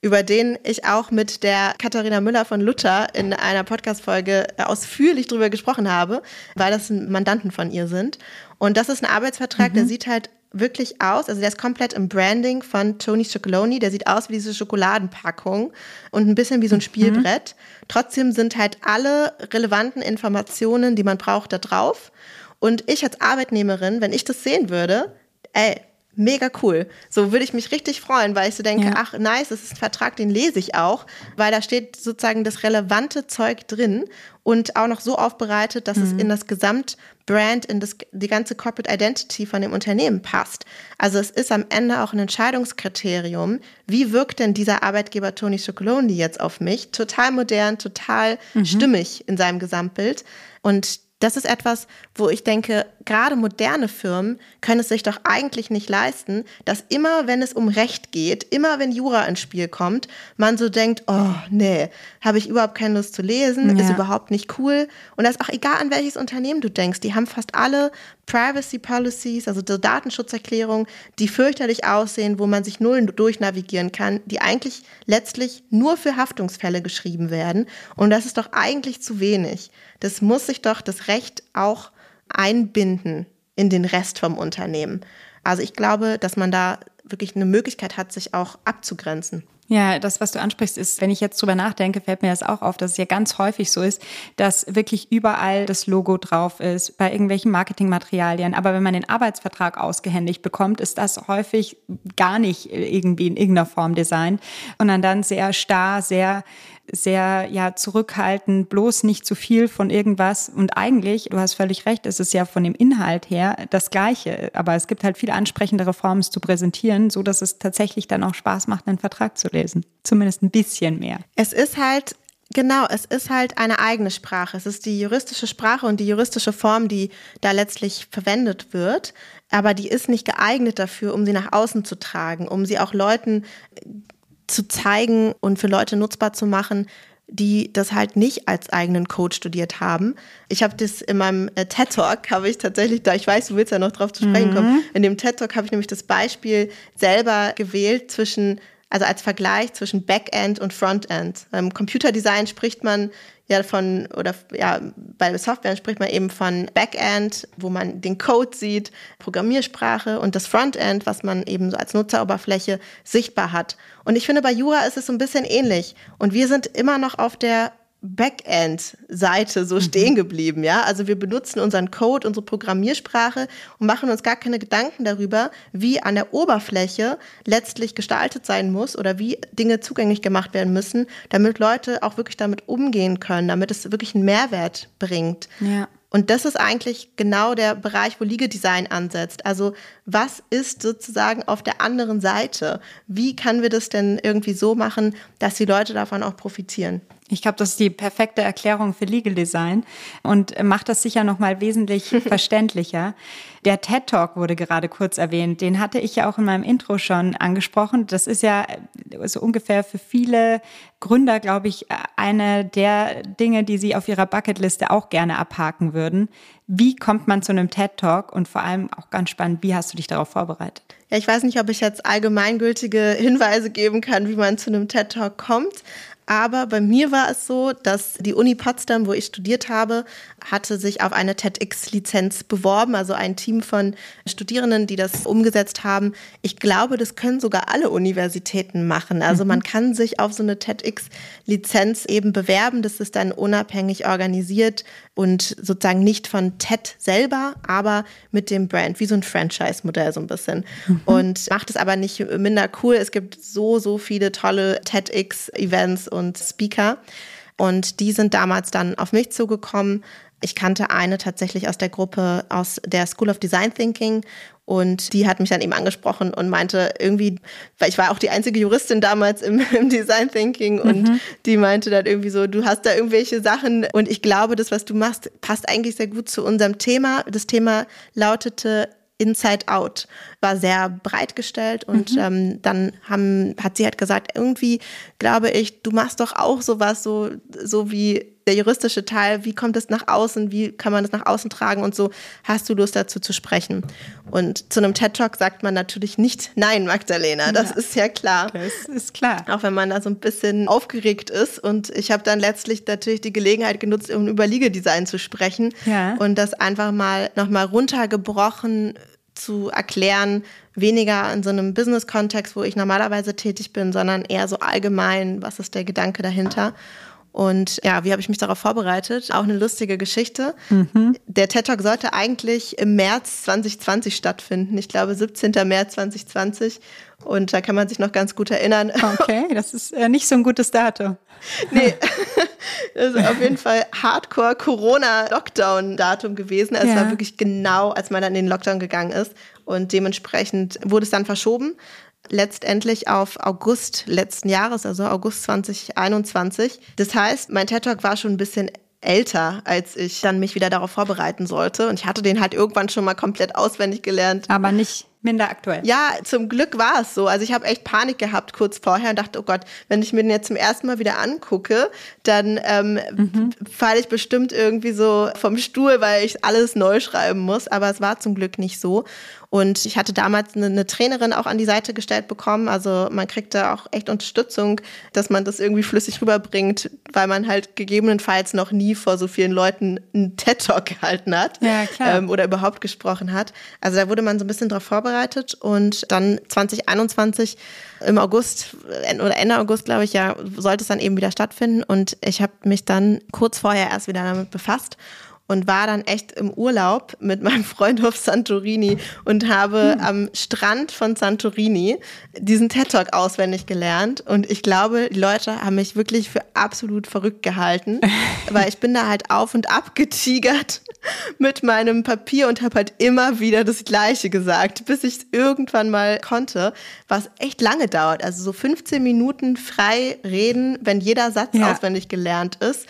über den ich auch mit der Katharina Müller von Luther in einer Podcast-Folge ausführlich drüber gesprochen habe, weil das Mandanten von ihr sind. Und das ist ein Arbeitsvertrag, mhm. der sieht halt wirklich aus, also der ist komplett im Branding von Tony Chocoloni, der sieht aus wie diese Schokoladenpackung und ein bisschen wie so ein mhm. Spielbrett. Mhm. Trotzdem sind halt alle relevanten Informationen, die man braucht, da drauf. Und ich als Arbeitnehmerin, wenn ich das sehen würde, ey, mega cool. So würde ich mich richtig freuen, weil ich so denke, ja. ach nice, das ist ein Vertrag, den lese ich auch, weil da steht sozusagen das relevante Zeug drin und auch noch so aufbereitet, dass mhm. es in das Gesamtbrand, in das, die ganze Corporate Identity von dem Unternehmen passt. Also es ist am Ende auch ein Entscheidungskriterium, wie wirkt denn dieser Arbeitgeber Tony Chocolonely jetzt auf mich? Total modern, total mhm. stimmig in seinem Gesamtbild. Und das ist etwas, wo ich denke, gerade moderne Firmen können es sich doch eigentlich nicht leisten, dass immer, wenn es um Recht geht, immer wenn Jura ins Spiel kommt, man so denkt, oh nee, habe ich überhaupt keine Lust zu lesen, ja. ist überhaupt nicht cool. Und das ist auch egal, an welches Unternehmen du denkst, die haben fast alle Privacy Policies, also die Datenschutzerklärungen, die fürchterlich aussehen, wo man sich null durchnavigieren kann, die eigentlich letztlich nur für Haftungsfälle geschrieben werden. Und das ist doch eigentlich zu wenig. Das muss sich doch das Recht auch einbinden in den Rest vom Unternehmen. Also ich glaube, dass man da wirklich eine Möglichkeit hat, sich auch abzugrenzen. Ja, das, was du ansprichst, ist, wenn ich jetzt drüber nachdenke, fällt mir das auch auf, dass es ja ganz häufig so ist, dass wirklich überall das Logo drauf ist, bei irgendwelchen Marketingmaterialien. Aber wenn man den Arbeitsvertrag ausgehändigt bekommt, ist das häufig gar nicht irgendwie in irgendeiner Form designt, sondern dann sehr starr, sehr sehr ja zurückhaltend, bloß nicht zu viel von irgendwas. Und eigentlich, du hast völlig recht, es ist ja von dem Inhalt her das Gleiche. Aber es gibt halt viel ansprechendere Formen, es zu präsentieren, so dass es tatsächlich dann auch Spaß macht, einen Vertrag zu lesen. Zumindest ein bisschen mehr. Es ist halt Genau, es ist halt eine eigene Sprache. Es ist die juristische Sprache und die juristische Form, die da letztlich verwendet wird. Aber die ist nicht geeignet dafür, um sie nach außen zu tragen, um sie auch Leuten zu zeigen und für Leute nutzbar zu machen, die das halt nicht als eigenen Code studiert haben. Ich habe das in meinem äh, TED Talk *laughs* habe ich tatsächlich, da ich weiß, du willst ja noch drauf zu sprechen kommen, mhm. in dem TED Talk habe ich nämlich das Beispiel selber gewählt zwischen also als Vergleich zwischen Backend und Frontend. Beim Computerdesign spricht man ja von, oder ja, bei Software spricht man eben von Backend, wo man den Code sieht, Programmiersprache und das Frontend, was man eben so als Nutzeroberfläche sichtbar hat. Und ich finde, bei Jura ist es so ein bisschen ähnlich. Und wir sind immer noch auf der Backend-Seite so mhm. stehen geblieben, ja. Also wir benutzen unseren Code, unsere Programmiersprache und machen uns gar keine Gedanken darüber, wie an der Oberfläche letztlich gestaltet sein muss oder wie Dinge zugänglich gemacht werden müssen, damit Leute auch wirklich damit umgehen können, damit es wirklich einen Mehrwert bringt. Ja. Und das ist eigentlich genau der Bereich, wo Liga-Design ansetzt. Also was ist sozusagen auf der anderen Seite? Wie können wir das denn irgendwie so machen, dass die Leute davon auch profitieren? Ich glaube, das ist die perfekte Erklärung für Legal Design und macht das sicher noch mal wesentlich *laughs* verständlicher. Der TED Talk wurde gerade kurz erwähnt. Den hatte ich ja auch in meinem Intro schon angesprochen. Das ist ja so ungefähr für viele Gründer, glaube ich, eine der Dinge, die sie auf ihrer Bucketliste auch gerne abhaken würden. Wie kommt man zu einem TED Talk und vor allem auch ganz spannend, wie hast du dich darauf vorbereitet? Ja, ich weiß nicht, ob ich jetzt allgemeingültige Hinweise geben kann, wie man zu einem TED Talk kommt. Aber bei mir war es so, dass die Uni Potsdam, wo ich studiert habe, hatte sich auf eine TEDx-Lizenz beworben, also ein Team von Studierenden, die das umgesetzt haben. Ich glaube, das können sogar alle Universitäten machen. Also man mhm. kann sich auf so eine TEDx-Lizenz eben bewerben. Das ist dann unabhängig organisiert und sozusagen nicht von TED selber, aber mit dem Brand, wie so ein Franchise-Modell so ein bisschen. Mhm. Und macht es aber nicht minder cool. Es gibt so, so viele tolle TEDx-Events und Speaker. Und die sind damals dann auf mich zugekommen. Ich kannte eine tatsächlich aus der Gruppe aus der School of Design Thinking und die hat mich dann eben angesprochen und meinte irgendwie, weil ich war auch die einzige Juristin damals im, *laughs* im Design Thinking und mhm. die meinte dann irgendwie so, du hast da irgendwelche Sachen und ich glaube, das, was du machst, passt eigentlich sehr gut zu unserem Thema. Das Thema lautete Inside Out war sehr breit gestellt und mhm. ähm, dann haben, hat sie halt gesagt, irgendwie glaube ich, du machst doch auch sowas, so, so wie der juristische Teil, wie kommt es nach außen, wie kann man das nach außen tragen und so, hast du Lust dazu zu sprechen? Und zu einem TED-Talk sagt man natürlich nicht Nein, Magdalena, das ja. ist ja klar. Das ist klar. Auch wenn man da so ein bisschen aufgeregt ist und ich habe dann letztlich natürlich die Gelegenheit genutzt, um über Liegedesign zu sprechen ja. und das einfach mal nochmal runtergebrochen zu erklären, weniger in so einem Business-Kontext, wo ich normalerweise tätig bin, sondern eher so allgemein, was ist der Gedanke dahinter. Und ja, wie habe ich mich darauf vorbereitet? Auch eine lustige Geschichte. Mhm. Der TED Talk sollte eigentlich im März 2020 stattfinden. Ich glaube 17. März 2020. Und da kann man sich noch ganz gut erinnern. Okay, das ist äh, nicht so ein gutes Datum. *laughs* nee, *laughs* das ist auf jeden Fall Hardcore Corona-Lockdown-Datum gewesen. Also ja. Es war wirklich genau, als man dann in den Lockdown gegangen ist. Und dementsprechend wurde es dann verschoben letztendlich auf August letzten Jahres, also August 2021. Das heißt, mein TED Talk war schon ein bisschen älter, als ich dann mich wieder darauf vorbereiten sollte. Und ich hatte den halt irgendwann schon mal komplett auswendig gelernt. Aber nicht minder aktuell. Ja, zum Glück war es so. Also ich habe echt Panik gehabt kurz vorher und dachte, oh Gott, wenn ich mir den jetzt zum ersten Mal wieder angucke, dann ähm, mhm. falle ich bestimmt irgendwie so vom Stuhl, weil ich alles neu schreiben muss. Aber es war zum Glück nicht so. Und ich hatte damals eine, eine, Trainerin auch an die Seite gestellt bekommen. Also man kriegt da auch echt Unterstützung, dass man das irgendwie flüssig rüberbringt, weil man halt gegebenenfalls noch nie vor so vielen Leuten einen TED-Talk gehalten hat ja, ähm, oder überhaupt gesprochen hat. Also da wurde man so ein bisschen drauf vorbereitet und dann 2021 im August oder Ende August, glaube ich, ja, sollte es dann eben wieder stattfinden. Und ich habe mich dann kurz vorher erst wieder damit befasst und war dann echt im Urlaub mit meinem *laughs* Freund auf Santorini und habe hm. am Strand von Santorini diesen TED Talk auswendig gelernt und ich glaube, die Leute haben mich wirklich für absolut verrückt gehalten, *laughs* weil ich bin da halt auf und ab getigert *laughs* mit meinem Papier und habe halt immer wieder das gleiche gesagt, bis ich es irgendwann mal konnte, was echt lange dauert, also so 15 Minuten frei reden, wenn jeder Satz ja. auswendig gelernt ist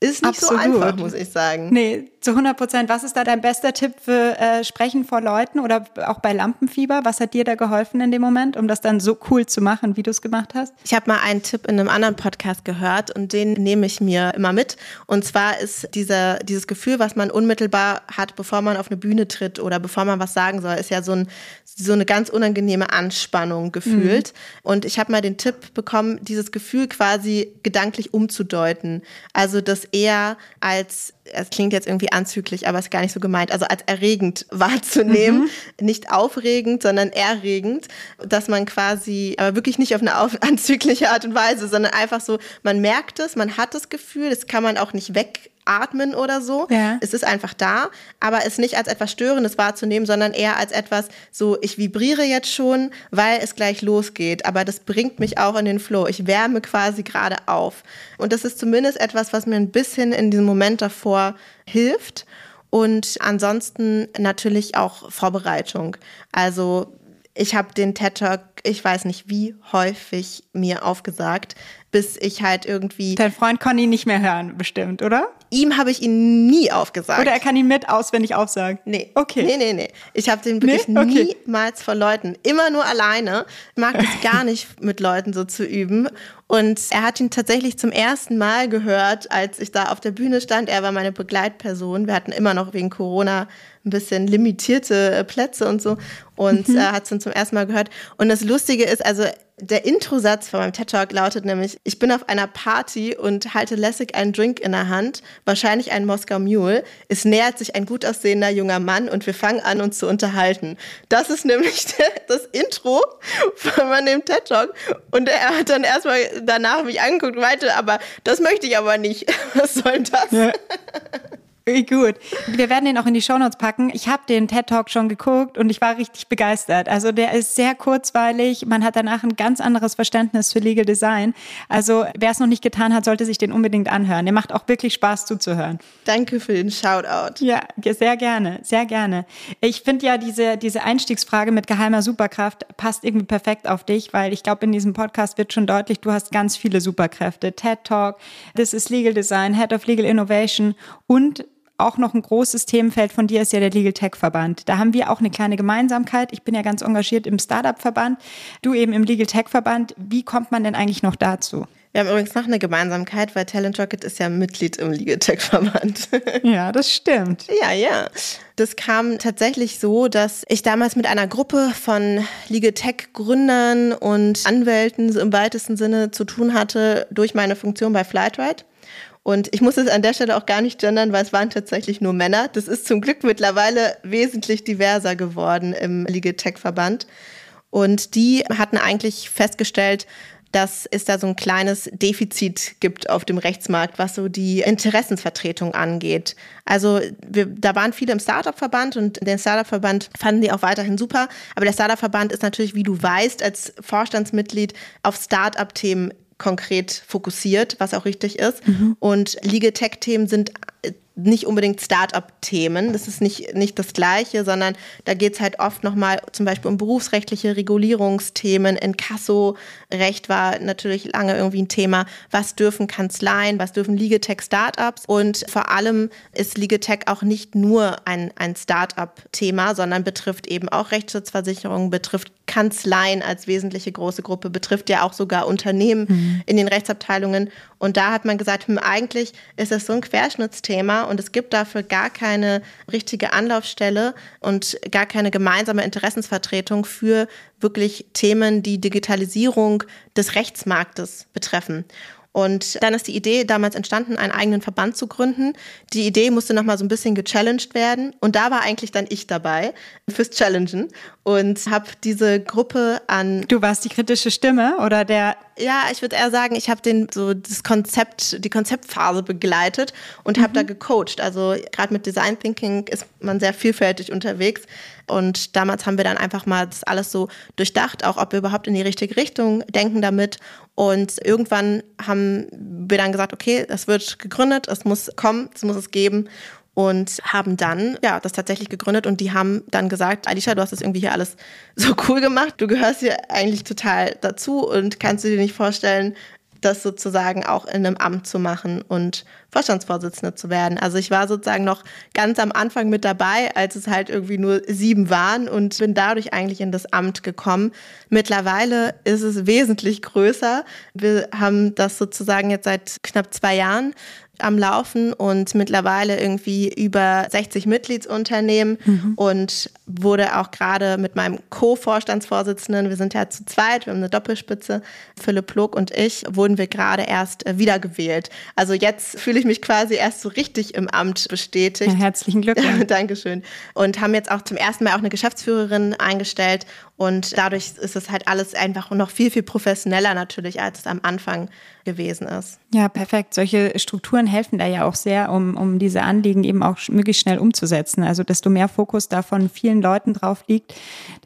ist nicht Absolut. so einfach, muss ich sagen. Nee, zu 100 Prozent. Was ist da dein bester Tipp für äh, Sprechen vor Leuten oder auch bei Lampenfieber? Was hat dir da geholfen in dem Moment, um das dann so cool zu machen, wie du es gemacht hast? Ich habe mal einen Tipp in einem anderen Podcast gehört und den nehme ich mir immer mit. Und zwar ist dieser, dieses Gefühl, was man unmittelbar hat, bevor man auf eine Bühne tritt oder bevor man was sagen soll, ist ja so, ein, so eine ganz unangenehme Anspannung gefühlt. Mhm. Und ich habe mal den Tipp bekommen, dieses Gefühl quasi gedanklich umzudeuten. Also das eher als, es klingt jetzt irgendwie anzüglich, aber es ist gar nicht so gemeint, also als erregend *laughs* wahrzunehmen. Mhm. Nicht aufregend, sondern erregend, dass man quasi, aber wirklich nicht auf eine auf, *laughs* anzügliche Art und Weise, sondern einfach so, man merkt es, man hat das Gefühl, das kann man auch nicht weg atmen oder so. Ja. Es ist einfach da, aber es nicht als etwas Störendes wahrzunehmen, sondern eher als etwas so, ich vibriere jetzt schon, weil es gleich losgeht, aber das bringt mich auch in den Flow. Ich wärme quasi gerade auf. Und das ist zumindest etwas, was mir ein bisschen in diesem Moment davor hilft. Und ansonsten natürlich auch Vorbereitung. Also ich habe den TED Talk, ich weiß nicht wie häufig mir aufgesagt, bis ich halt irgendwie. Dein Freund kann ihn nicht mehr hören, bestimmt, oder? Ihm habe ich ihn nie aufgesagt. Oder er kann ihn mit auswendig aufsagen. Nee. Okay. Nee, nee, nee. Ich habe den wirklich nee? okay. niemals vor Leuten. Immer nur alleine. Ich mag es *laughs* gar nicht, mit Leuten so zu üben. Und er hat ihn tatsächlich zum ersten Mal gehört, als ich da auf der Bühne stand. Er war meine Begleitperson. Wir hatten immer noch wegen Corona ein bisschen limitierte äh, Plätze und so. Und mhm. er hat es dann zum ersten Mal gehört. Und das Lustige ist, also der Introsatz von meinem TED Talk lautet nämlich, ich bin auf einer Party und halte lässig einen Drink in der Hand, wahrscheinlich einen Moskau Mule. Es nähert sich ein gut aussehender junger Mann und wir fangen an, uns zu unterhalten. Das ist nämlich *laughs* das Intro von meinem TED Talk. Und er hat dann erstmal danach mich angeguckt und meinte, aber das möchte ich aber nicht. *laughs* Was soll das? Ja. *laughs* Wie gut. Wir werden den auch in die Shownotes packen. Ich habe den TED Talk schon geguckt und ich war richtig begeistert. Also der ist sehr kurzweilig. Man hat danach ein ganz anderes Verständnis für Legal Design. Also wer es noch nicht getan hat, sollte sich den unbedingt anhören. Der macht auch wirklich Spaß zuzuhören. Danke für den Shoutout. Ja, sehr gerne, sehr gerne. Ich finde ja diese, diese Einstiegsfrage mit geheimer Superkraft passt irgendwie perfekt auf dich, weil ich glaube, in diesem Podcast wird schon deutlich, du hast ganz viele Superkräfte. TED Talk, This is Legal Design, Head of Legal Innovation und auch noch ein großes Themenfeld von dir ist ja der Legal Tech Verband. Da haben wir auch eine kleine Gemeinsamkeit. Ich bin ja ganz engagiert im Startup Verband, du eben im Legal Tech Verband. Wie kommt man denn eigentlich noch dazu? Wir haben übrigens noch eine Gemeinsamkeit, weil Talent Rocket ist ja Mitglied im Legal Tech Verband. *laughs* Ja, das stimmt. Ja, ja. Das kam tatsächlich so, dass ich damals mit einer Gruppe von Legal Tech Gründern und Anwälten im weitesten Sinne zu tun hatte durch meine Funktion bei Flightride. Und ich muss es an der Stelle auch gar nicht gendern, weil es waren tatsächlich nur Männer. Das ist zum Glück mittlerweile wesentlich diverser geworden im Ligetech-Verband. Und die hatten eigentlich festgestellt, dass es da so ein kleines Defizit gibt auf dem Rechtsmarkt, was so die Interessensvertretung angeht. Also wir, da waren viele im Startup-Verband und den Startup-Verband fanden die auch weiterhin super. Aber der Startup-Verband ist natürlich, wie du weißt, als Vorstandsmitglied auf Startup-Themen konkret fokussiert, was auch richtig ist. Mhm. Und Legal-Tech-Themen sind nicht unbedingt Start-up-Themen. Das ist nicht, nicht das Gleiche, sondern da geht es halt oft nochmal zum Beispiel um berufsrechtliche Regulierungsthemen. Inkasso-Recht war natürlich lange irgendwie ein Thema. Was dürfen Kanzleien, was dürfen Legatech-Startups? Und vor allem ist Legatech auch nicht nur ein, ein Start-up-Thema, sondern betrifft eben auch Rechtsschutzversicherungen, betrifft Kanzleien als wesentliche große Gruppe, betrifft ja auch sogar Unternehmen mhm. in den Rechtsabteilungen. Und da hat man gesagt, hm, eigentlich ist das so ein Querschnittsthema und es gibt dafür gar keine richtige Anlaufstelle und gar keine gemeinsame Interessensvertretung für wirklich Themen, die Digitalisierung des Rechtsmarktes betreffen. Und dann ist die Idee damals entstanden, einen eigenen Verband zu gründen. Die Idee musste nochmal so ein bisschen gechallenged werden. Und da war eigentlich dann ich dabei fürs Challengen und habe diese Gruppe an. Du warst die kritische Stimme oder der ja, ich würde eher sagen, ich habe den so das Konzept, die Konzeptphase begleitet und habe mhm. da gecoacht. Also gerade mit Design Thinking ist man sehr vielfältig unterwegs. Und damals haben wir dann einfach mal das alles so durchdacht, auch ob wir überhaupt in die richtige Richtung denken damit. Und irgendwann haben wir dann gesagt, okay, das wird gegründet, es muss kommen, es muss es geben und haben dann ja das tatsächlich gegründet und die haben dann gesagt, Alicia, du hast das irgendwie hier alles so cool gemacht, du gehörst hier eigentlich total dazu und kannst du dir nicht vorstellen, das sozusagen auch in einem Amt zu machen und Vorstandsvorsitzende zu werden. Also ich war sozusagen noch ganz am Anfang mit dabei, als es halt irgendwie nur sieben waren und bin dadurch eigentlich in das Amt gekommen. Mittlerweile ist es wesentlich größer. Wir haben das sozusagen jetzt seit knapp zwei Jahren am Laufen und mittlerweile irgendwie über 60 Mitgliedsunternehmen mhm. und wurde auch gerade mit meinem Co-Vorstandsvorsitzenden, wir sind ja zu zweit, wir haben eine Doppelspitze, Philipp Plog und ich, wurden wir gerade erst äh, wiedergewählt. Also jetzt fühle ich mich quasi erst so richtig im Amt bestätigt. Ja, herzlichen Glückwunsch. *laughs* Dankeschön. Und haben jetzt auch zum ersten Mal auch eine Geschäftsführerin eingestellt und dadurch ist es halt alles einfach noch viel, viel professioneller natürlich, als es am Anfang gewesen ist. Ja, perfekt. Solche Strukturen helfen da ja auch sehr, um, um diese Anliegen eben auch möglichst schnell umzusetzen. Also desto mehr Fokus davon vielen Leuten drauf liegt,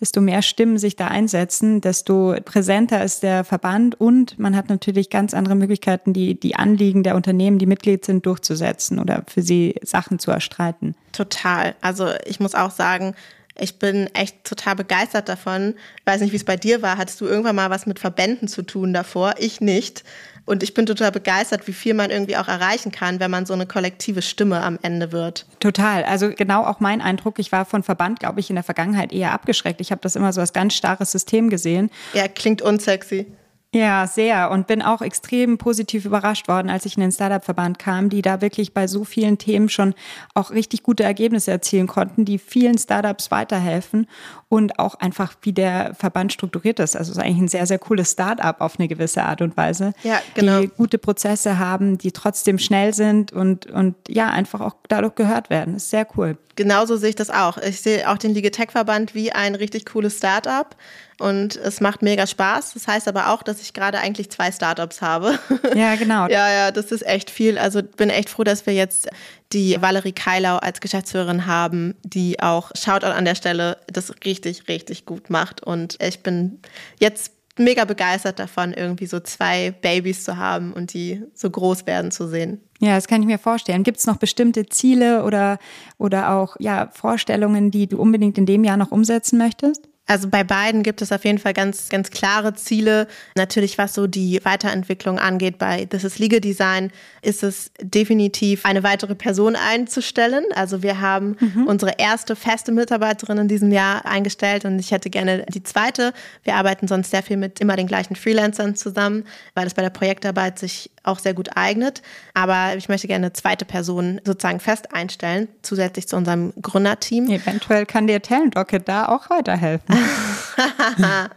desto mehr Stimmen sich da einsetzen, desto präsenter ist der Verband und man hat natürlich ganz andere Möglichkeiten, die, die Anliegen der Unternehmen, die Mitglied sind, durchzusetzen oder für sie Sachen zu erstreiten. Total. Also ich muss auch sagen, ich bin echt total begeistert davon. Ich weiß nicht, wie es bei dir war. Hattest du irgendwann mal was mit Verbänden zu tun davor? Ich nicht. Und ich bin total begeistert, wie viel man irgendwie auch erreichen kann, wenn man so eine kollektive Stimme am Ende wird. Total. Also genau auch mein Eindruck. Ich war von Verband, glaube ich, in der Vergangenheit eher abgeschreckt. Ich habe das immer so als ganz starres System gesehen. Ja, klingt unsexy. Ja, sehr. Und bin auch extrem positiv überrascht worden, als ich in den Startup-Verband kam, die da wirklich bei so vielen Themen schon auch richtig gute Ergebnisse erzielen konnten, die vielen Startups weiterhelfen und auch einfach, wie der Verband strukturiert ist. Also es ist eigentlich ein sehr, sehr cooles Startup auf eine gewisse Art und Weise, ja, genau. die gute Prozesse haben, die trotzdem schnell sind und, und ja, einfach auch dadurch gehört werden. Das ist sehr cool. Genauso sehe ich das auch. Ich sehe auch den Ligetech-Verband wie ein richtig cooles Startup und es macht mega Spaß. Das heißt aber auch, dass ich gerade eigentlich zwei Startups habe. Ja, genau. *laughs* ja, ja, das ist echt viel. Also bin echt froh, dass wir jetzt die Valerie Keilau als Geschäftsführerin haben, die auch Shoutout an der Stelle das richtig, richtig gut macht. Und ich bin jetzt mega begeistert davon, irgendwie so zwei Babys zu haben und die so groß werden zu sehen. Ja, das kann ich mir vorstellen. Gibt es noch bestimmte Ziele oder, oder auch ja, Vorstellungen, die du unbedingt in dem Jahr noch umsetzen möchtest? Also bei beiden gibt es auf jeden Fall ganz, ganz klare Ziele. Natürlich, was so die Weiterentwicklung angeht, bei This is Legal Design ist es definitiv eine weitere Person einzustellen. Also wir haben mhm. unsere erste feste Mitarbeiterin in diesem Jahr eingestellt und ich hätte gerne die zweite. Wir arbeiten sonst sehr viel mit immer den gleichen Freelancern zusammen, weil es bei der Projektarbeit sich auch sehr gut eignet. Aber ich möchte gerne eine zweite Person sozusagen fest einstellen, zusätzlich zu unserem Gründerteam. Eventuell kann dir Talent Rocket da auch weiterhelfen. *laughs*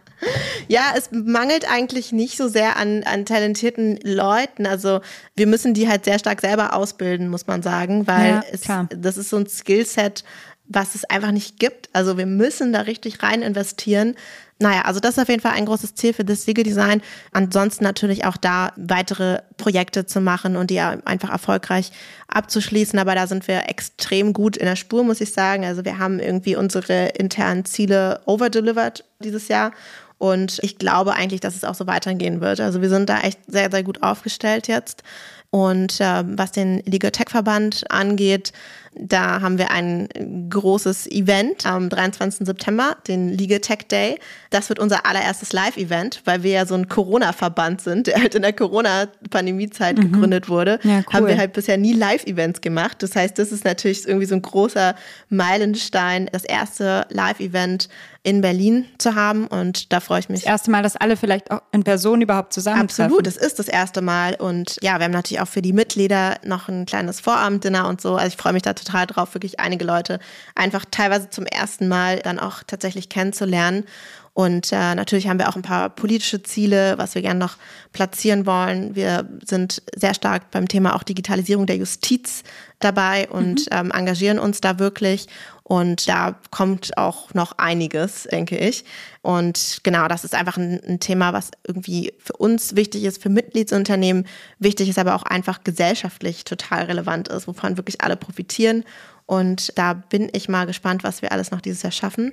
Ja, es mangelt eigentlich nicht so sehr an, an talentierten Leuten. Also wir müssen die halt sehr stark selber ausbilden, muss man sagen, weil ja, es, das ist so ein Skillset, was es einfach nicht gibt. Also wir müssen da richtig rein investieren. Naja, also das ist auf jeden Fall ein großes Ziel für das Legal Design. Ansonsten natürlich auch da weitere Projekte zu machen und die einfach erfolgreich abzuschließen. Aber da sind wir extrem gut in der Spur, muss ich sagen. Also wir haben irgendwie unsere internen Ziele overdelivered dieses Jahr. Und ich glaube eigentlich, dass es auch so weitergehen wird. Also wir sind da echt sehr, sehr gut aufgestellt jetzt. Und äh, was den Legal Tech Verband angeht, da haben wir ein großes Event am 23. September, den Legal Tech Day. Das wird unser allererstes Live-Event, weil wir ja so ein Corona-Verband sind, der halt in der Corona-Pandemie-Zeit mhm. gegründet wurde. Ja, cool. Haben wir halt bisher nie Live-Events gemacht. Das heißt, das ist natürlich irgendwie so ein großer Meilenstein, das erste Live-Event in Berlin zu haben und da freue ich mich. Das erste Mal, dass alle vielleicht auch in Person überhaupt zusammentreffen. Absolut, das ist das erste Mal und ja, wir haben natürlich auch für die Mitglieder noch ein kleines Vorabenddinner und so. Also ich freue mich da total drauf, wirklich einige Leute einfach teilweise zum ersten Mal dann auch tatsächlich kennenzulernen. Und äh, natürlich haben wir auch ein paar politische Ziele, was wir gerne noch platzieren wollen. Wir sind sehr stark beim Thema auch Digitalisierung der Justiz dabei und mhm. ähm, engagieren uns da wirklich. Und da kommt auch noch einiges, denke ich. Und genau, das ist einfach ein, ein, Thema, was irgendwie für uns wichtig ist, für Mitgliedsunternehmen wichtig ist, aber auch einfach gesellschaftlich total relevant ist, wovon wirklich alle profitieren. Und da bin ich mal gespannt, was wir alles noch dieses Jahr schaffen.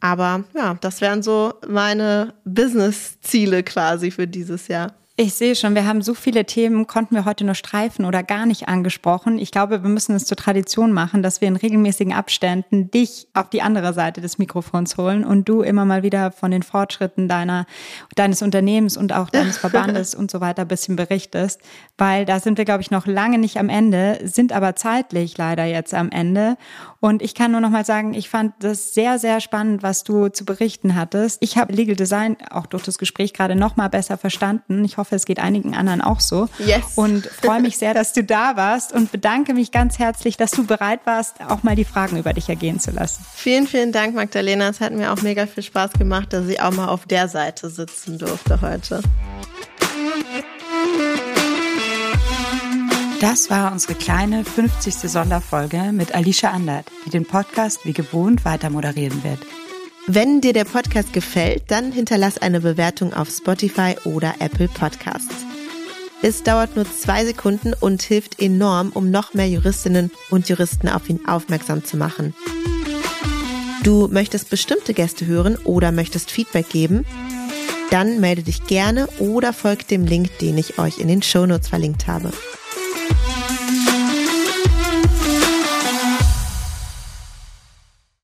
Aber ja, das wären so meine Business-Ziele quasi für dieses Jahr. Ich sehe schon, wir haben so viele Themen, konnten wir heute nur streifen oder gar nicht angesprochen. Ich glaube, wir müssen es zur Tradition machen, dass wir in regelmäßigen Abständen dich auf die andere Seite des Mikrofons holen und du immer mal wieder von den Fortschritten deiner, deines Unternehmens und auch deines *laughs* Verbandes und so weiter ein bisschen berichtest, weil da sind wir, glaube ich, noch lange nicht am Ende, sind aber zeitlich leider jetzt am Ende. Und ich kann nur noch mal sagen, ich fand das sehr, sehr spannend, was du zu berichten hattest. Ich habe Legal Design auch durch das Gespräch gerade noch mal besser verstanden. Ich hoffe, es geht einigen anderen auch so. Yes. Und freue mich sehr, dass du da warst und bedanke mich ganz herzlich, dass du bereit warst, auch mal die Fragen über dich ergehen zu lassen. Vielen, vielen Dank, Magdalena. Es hat mir auch mega viel Spaß gemacht, dass ich auch mal auf der Seite sitzen durfte heute. Das war unsere kleine 50. Sonderfolge mit Alicia Andert, die den Podcast wie gewohnt weiter moderieren wird. Wenn dir der Podcast gefällt, dann hinterlass eine Bewertung auf Spotify oder Apple Podcasts. Es dauert nur zwei Sekunden und hilft enorm, um noch mehr Juristinnen und Juristen auf ihn aufmerksam zu machen. Du möchtest bestimmte Gäste hören oder möchtest Feedback geben? Dann melde dich gerne oder folgt dem Link, den ich euch in den Shownotes verlinkt habe.